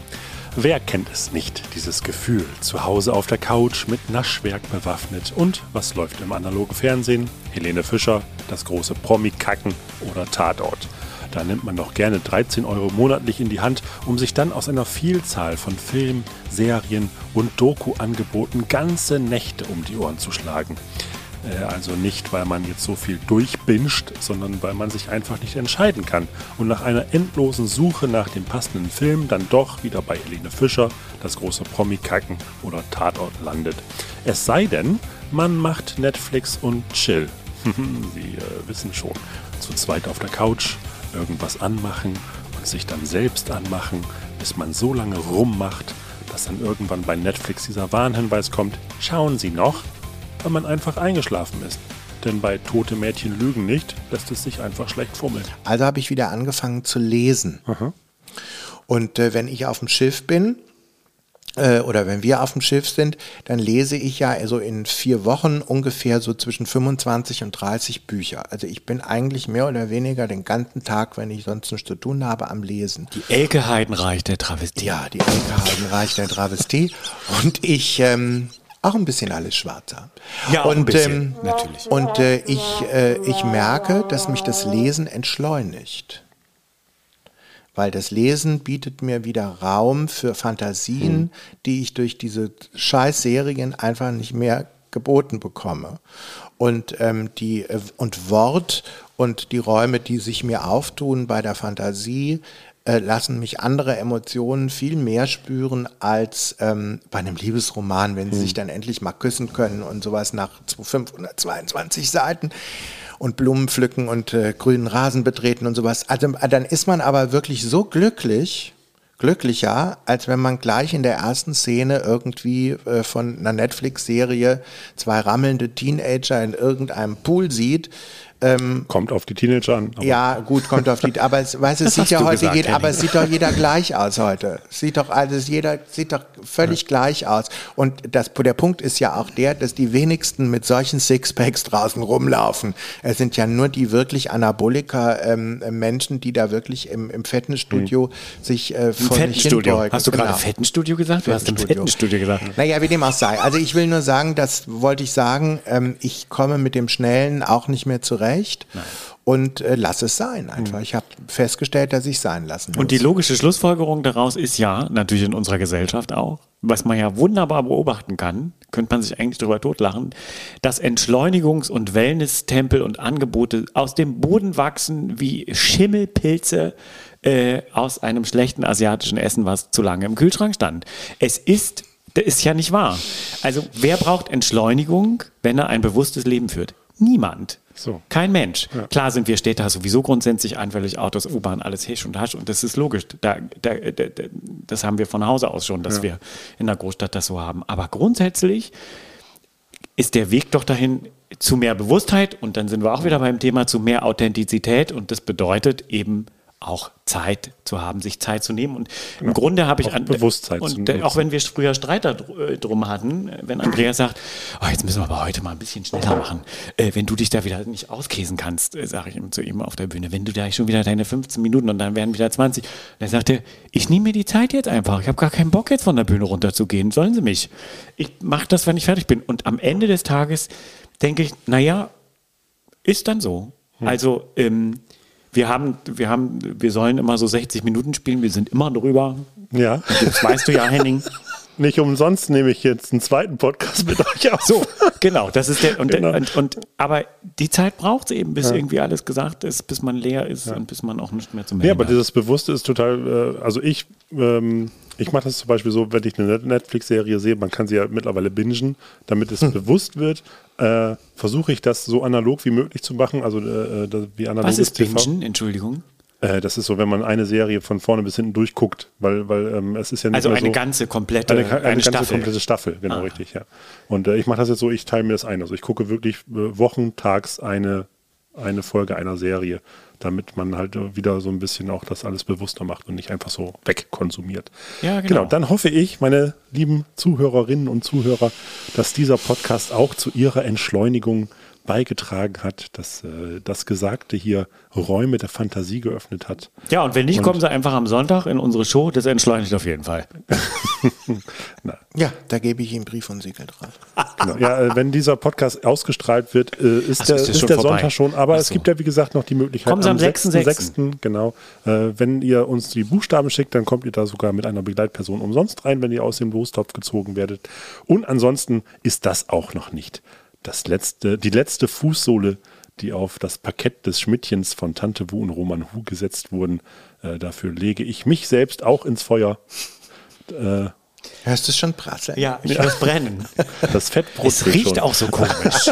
Wer kennt es nicht, dieses Gefühl, zu Hause auf der Couch mit Naschwerk bewaffnet und was läuft im analogen Fernsehen? Helene Fischer, das große Promi-Kacken oder Tatort. Da nimmt man doch gerne 13 Euro monatlich in die Hand, um sich dann aus einer Vielzahl von Filmen, Serien und Doku-Angeboten ganze Nächte um die Ohren zu schlagen. Äh, Also nicht, weil man jetzt so viel durchbinscht, sondern weil man sich einfach nicht entscheiden kann und nach einer endlosen Suche nach dem passenden Film dann doch wieder bei Helene Fischer, das große Promi-Kacken oder Tatort landet. Es sei denn, man macht Netflix und chill. Sie äh, wissen schon, zu zweit auf der Couch, irgendwas anmachen und sich dann selbst anmachen, bis man so lange rummacht, dass dann irgendwann bei Netflix dieser Warnhinweis kommt, schauen Sie noch, weil man einfach eingeschlafen ist. Denn bei tote Mädchen lügen nicht, lässt es sich einfach schlecht fummeln. Also habe ich wieder angefangen zu lesen. Und äh, wenn ich auf dem Schiff bin, äh, oder wenn wir auf dem Schiff sind, dann lese ich ja so in vier Wochen ungefähr so zwischen 25 und 30 Bücher. Also ich bin eigentlich mehr oder weniger den ganzen Tag, wenn ich sonst nichts zu tun habe, am Lesen. Die Elke Heidenreich der Travestie. Ja, die Elke Heidenreich der Travestie. Und ich, ähm, auch ein bisschen alles schwarzer. Ja, und, ein bisschen, ähm, natürlich. Und äh, ich, äh, ich merke, dass mich das Lesen entschleunigt. Weil das Lesen bietet mir wieder Raum für Fantasien, die ich durch diese Scheißserien einfach nicht mehr geboten bekomme. Und, ähm, die, äh, und Wort und die Räume, die sich mir auftun bei der Fantasie, äh, lassen mich andere Emotionen viel mehr spüren als ähm, bei einem Liebesroman, wenn sie sich dann endlich mal küssen können und sowas nach 522 Seiten und Blumen pflücken und äh, grünen Rasen betreten und sowas. Also äh, dann ist man aber wirklich so glücklich, glücklicher, als wenn man gleich in der ersten Szene irgendwie äh, von einer Netflix-Serie zwei rammelnde Teenager in irgendeinem Pool sieht. Ähm, Kommt auf die Teenager an. ja, gut, kommt auf die. Aber es, weißt, du, es sieht ja heute gesagt, jeder, aber es sieht doch jeder gleich aus heute. Sieht doch alles, jeder sieht doch völlig gleich aus. Und das, der Punkt ist ja auch der, dass die wenigsten mit solchen Sixpacks draußen rumlaufen. Es sind ja nur die wirklich Anabolika ähm, Menschen, die da wirklich im, im Fitnessstudio sich äh, vor sich Fettenstudio. Hast du gerade Genau. Fettenstudio gesagt? Du hast im Fettenstudio. Fettenstudio gesagt. Naja, wie dem auch sei. Also ich will nur sagen, das wollte ich sagen, ähm, ich komme mit dem Schnellen auch nicht mehr zurecht und äh, lass es sein einfach. Ich habe festgestellt, dass ich sein lassen muss. Und die logische Schlussfolgerung daraus ist ja, natürlich in unserer Gesellschaft auch, was man ja wunderbar beobachten kann, könnte man sich eigentlich darüber totlachen, dass Entschleunigungs- und Wellness-Tempel und Angebote aus dem Boden wachsen wie Schimmelpilze äh, aus einem schlechten asiatischen Essen, was zu lange im Kühlschrank stand. Es ist, das ist ja nicht wahr. Also wer braucht Entschleunigung, wenn er ein bewusstes Leben führt? Niemand. So. Kein Mensch. Klar sind wir Städter sowieso grundsätzlich einfällig, Autos, U-Bahn, alles Hisch und Hasch und das ist logisch. Da, da, da, da, das haben wir von Hause aus schon, dass wir in der Großstadt das so haben. Aber grundsätzlich ist der Weg doch dahin zu mehr Bewusstheit und dann sind wir auch wieder beim Thema zu mehr Authentizität und das bedeutet eben auch Zeit zu haben, sich Zeit zu nehmen. Und im Grunde habe ich Genau. Auch Bewusstsein zu und nutzen. auch wenn wir früher Streit äh, drum hatten, wenn Andreas sagt, oh, jetzt müssen wir aber heute mal ein bisschen schneller machen. Äh, wenn du dich da wieder nicht auskäsen kannst, äh, sage ich ihm zu ihm auf der Bühne, wenn du da schon wieder deine 15 Minuten und dann werden wieder 20. Dann sagt er, ich nehme mir die Zeit jetzt einfach. Ich habe gar keinen Bock jetzt von der Bühne runterzugehen. Sollen sie mich? Ich mache das, wenn ich fertig bin. Und am Ende des Tages denke ich, naja, ist dann so. Also, ähm, wir haben, wir haben, wir sollen immer so 60 Minuten spielen, wir sind immer drüber. Ja. Das weißt du ja, Henning. Nicht umsonst nehme ich jetzt einen zweiten Podcast mit euch auf. So, genau, das ist der, und, Genau. und, und, aber die Zeit braucht es eben, bis Ja. irgendwie alles gesagt ist, bis man leer ist und bis man auch nicht mehr zum Ja, aber hat. dieses Bewusste ist total, äh, also ich, ähm, ich mache das zum Beispiel so, wenn ich eine Net- Netflix-Serie sehe, man kann sie ja mittlerweile bingen, damit es bewusst wird, äh, versuche ich das so analog wie möglich zu machen, also äh, äh, wie analoges Was ist TV. Bingen? Entschuldigung. Äh, das ist so, wenn man eine Serie von vorne bis hinten durchguckt, weil, weil ähm, es ist ja nicht Also eine so, ganze komplette eine, eine, ganze Staffel. komplette Staffel, genau Ah. richtig, ja. Und äh, ich mache das jetzt so, ich teile mir das ein. Also ich gucke wirklich äh, wochentags eine, eine Folge einer Serie, damit man halt äh, wieder so ein bisschen auch das alles bewusster macht und nicht einfach so wegkonsumiert. Ja, genau. Dann hoffe ich, meine lieben Zuhörerinnen und Zuhörer, dass dieser Podcast auch zu ihrer Entschleunigung beigetragen hat, dass äh, das Gesagte hier Räume der Fantasie geöffnet hat. Ja, und wenn nicht, Und- kommen sie einfach am Sonntag in unsere Show. Das entschleunigt auf jeden Fall. Ja, da gebe ich Ihnen Brief und Siegel drauf. Genau. Ja, äh, wenn dieser Podcast ausgestrahlt wird, äh, ist Ach so, der, ist ist schon der vorbei. Sonntag schon. Aber Ach es so. gibt ja, wie gesagt, noch die Möglichkeit Kommen Sie am 6.6.. 6.6., Genau. Äh, wenn ihr uns die Buchstaben schickt, dann kommt ihr da sogar mit einer Begleitperson umsonst rein, wenn ihr aus dem Lostopf gezogen werdet. Und ansonsten ist das auch noch nicht das letzte, die letzte Fußsohle, die auf das Parkett des Schmidtchens von Tante Wu und Roman Hu gesetzt wurden. Äh, dafür lege ich mich selbst auch ins Feuer. Äh, Hörst du es schon prasseln? Ja, ich muss brennen. Das Fettbrot Es riecht schon. auch so komisch.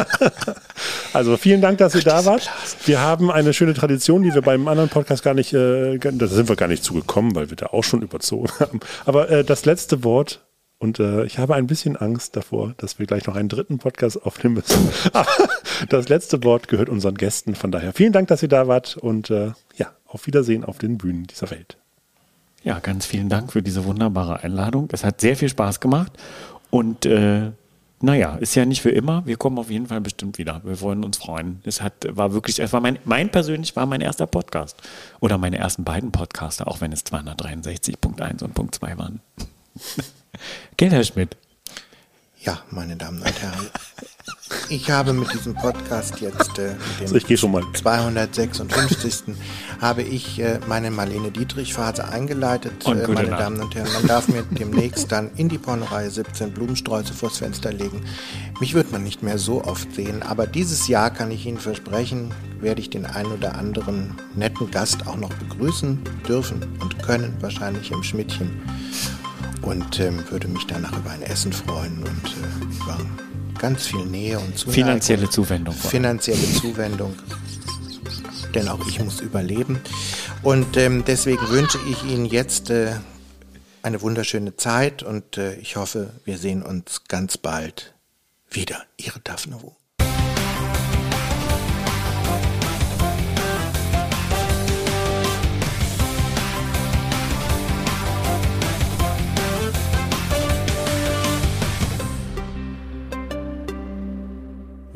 Also vielen Dank, dass ihr da wart. Wir haben eine schöne Tradition, die wir beim anderen Podcast gar nicht, äh, da sind wir gar nicht zugekommen, weil wir da auch schon überzogen haben. Aber äh, das letzte Wort, und äh, ich habe ein bisschen Angst davor, dass wir gleich noch einen dritten Podcast aufnehmen müssen. Das letzte Wort gehört unseren Gästen. Von daher vielen Dank, dass ihr da wart und äh, ja, auf Wiedersehen auf den Bühnen dieser Welt. Ja, ganz vielen Dank für diese wunderbare Einladung. Es hat sehr viel Spaß gemacht. Und äh, naja, ist ja nicht für immer. Wir kommen auf jeden Fall bestimmt wieder. Wir wollen uns freuen. Es hat, war wirklich, es war mein, mein persönlich war mein erster Podcast. Oder meine ersten beiden Podcaster, auch wenn es 263.1 und Punkt 2 waren. Gell, Herr Schmidt? Ja, meine Damen und Herren. Ich habe mit diesem Podcast jetzt, äh, mit dem ich gehe schon mal. 256. habe ich äh, meine Marlene Dietrich-Phase eingeleitet. Und Äh, meine Nacht. Damen und Herren, man darf mir demnächst dann in die Pornoreihe 17 Blumensträuße vors Fenster legen. Mich wird man nicht mehr so oft sehen, aber dieses Jahr kann ich Ihnen versprechen, werde ich den einen oder anderen netten Gast auch noch begrüßen dürfen und können, wahrscheinlich im Schmidtchen. Und ähm, würde mich danach über ein Essen freuen und äh, über ganz viel Nähe und Zuneigung. Finanzielle Zuwendung. Finanzielle Zuwendung. Denn auch ich muss überleben. Und ähm, deswegen wünsche ich Ihnen jetzt äh, eine wunderschöne Zeit und äh, ich hoffe, wir sehen uns ganz bald wieder. Ihre Daphne Wu.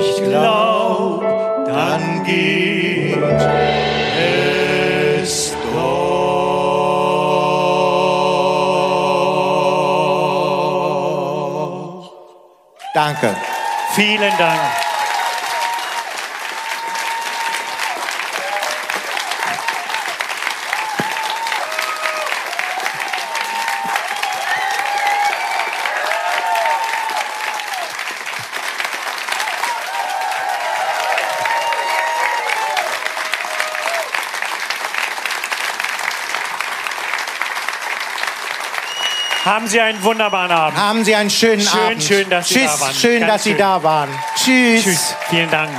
ich glaub, dann geht es doch. Danke. Vielen Dank. Haben Sie einen wunderbaren Abend. Haben Sie einen schönen Schön, Abend. schön, dass Sie Tschüss, da waren. schön, Ganz dass Sie schön. da waren. Tschüss. Tschüss. Vielen Dank.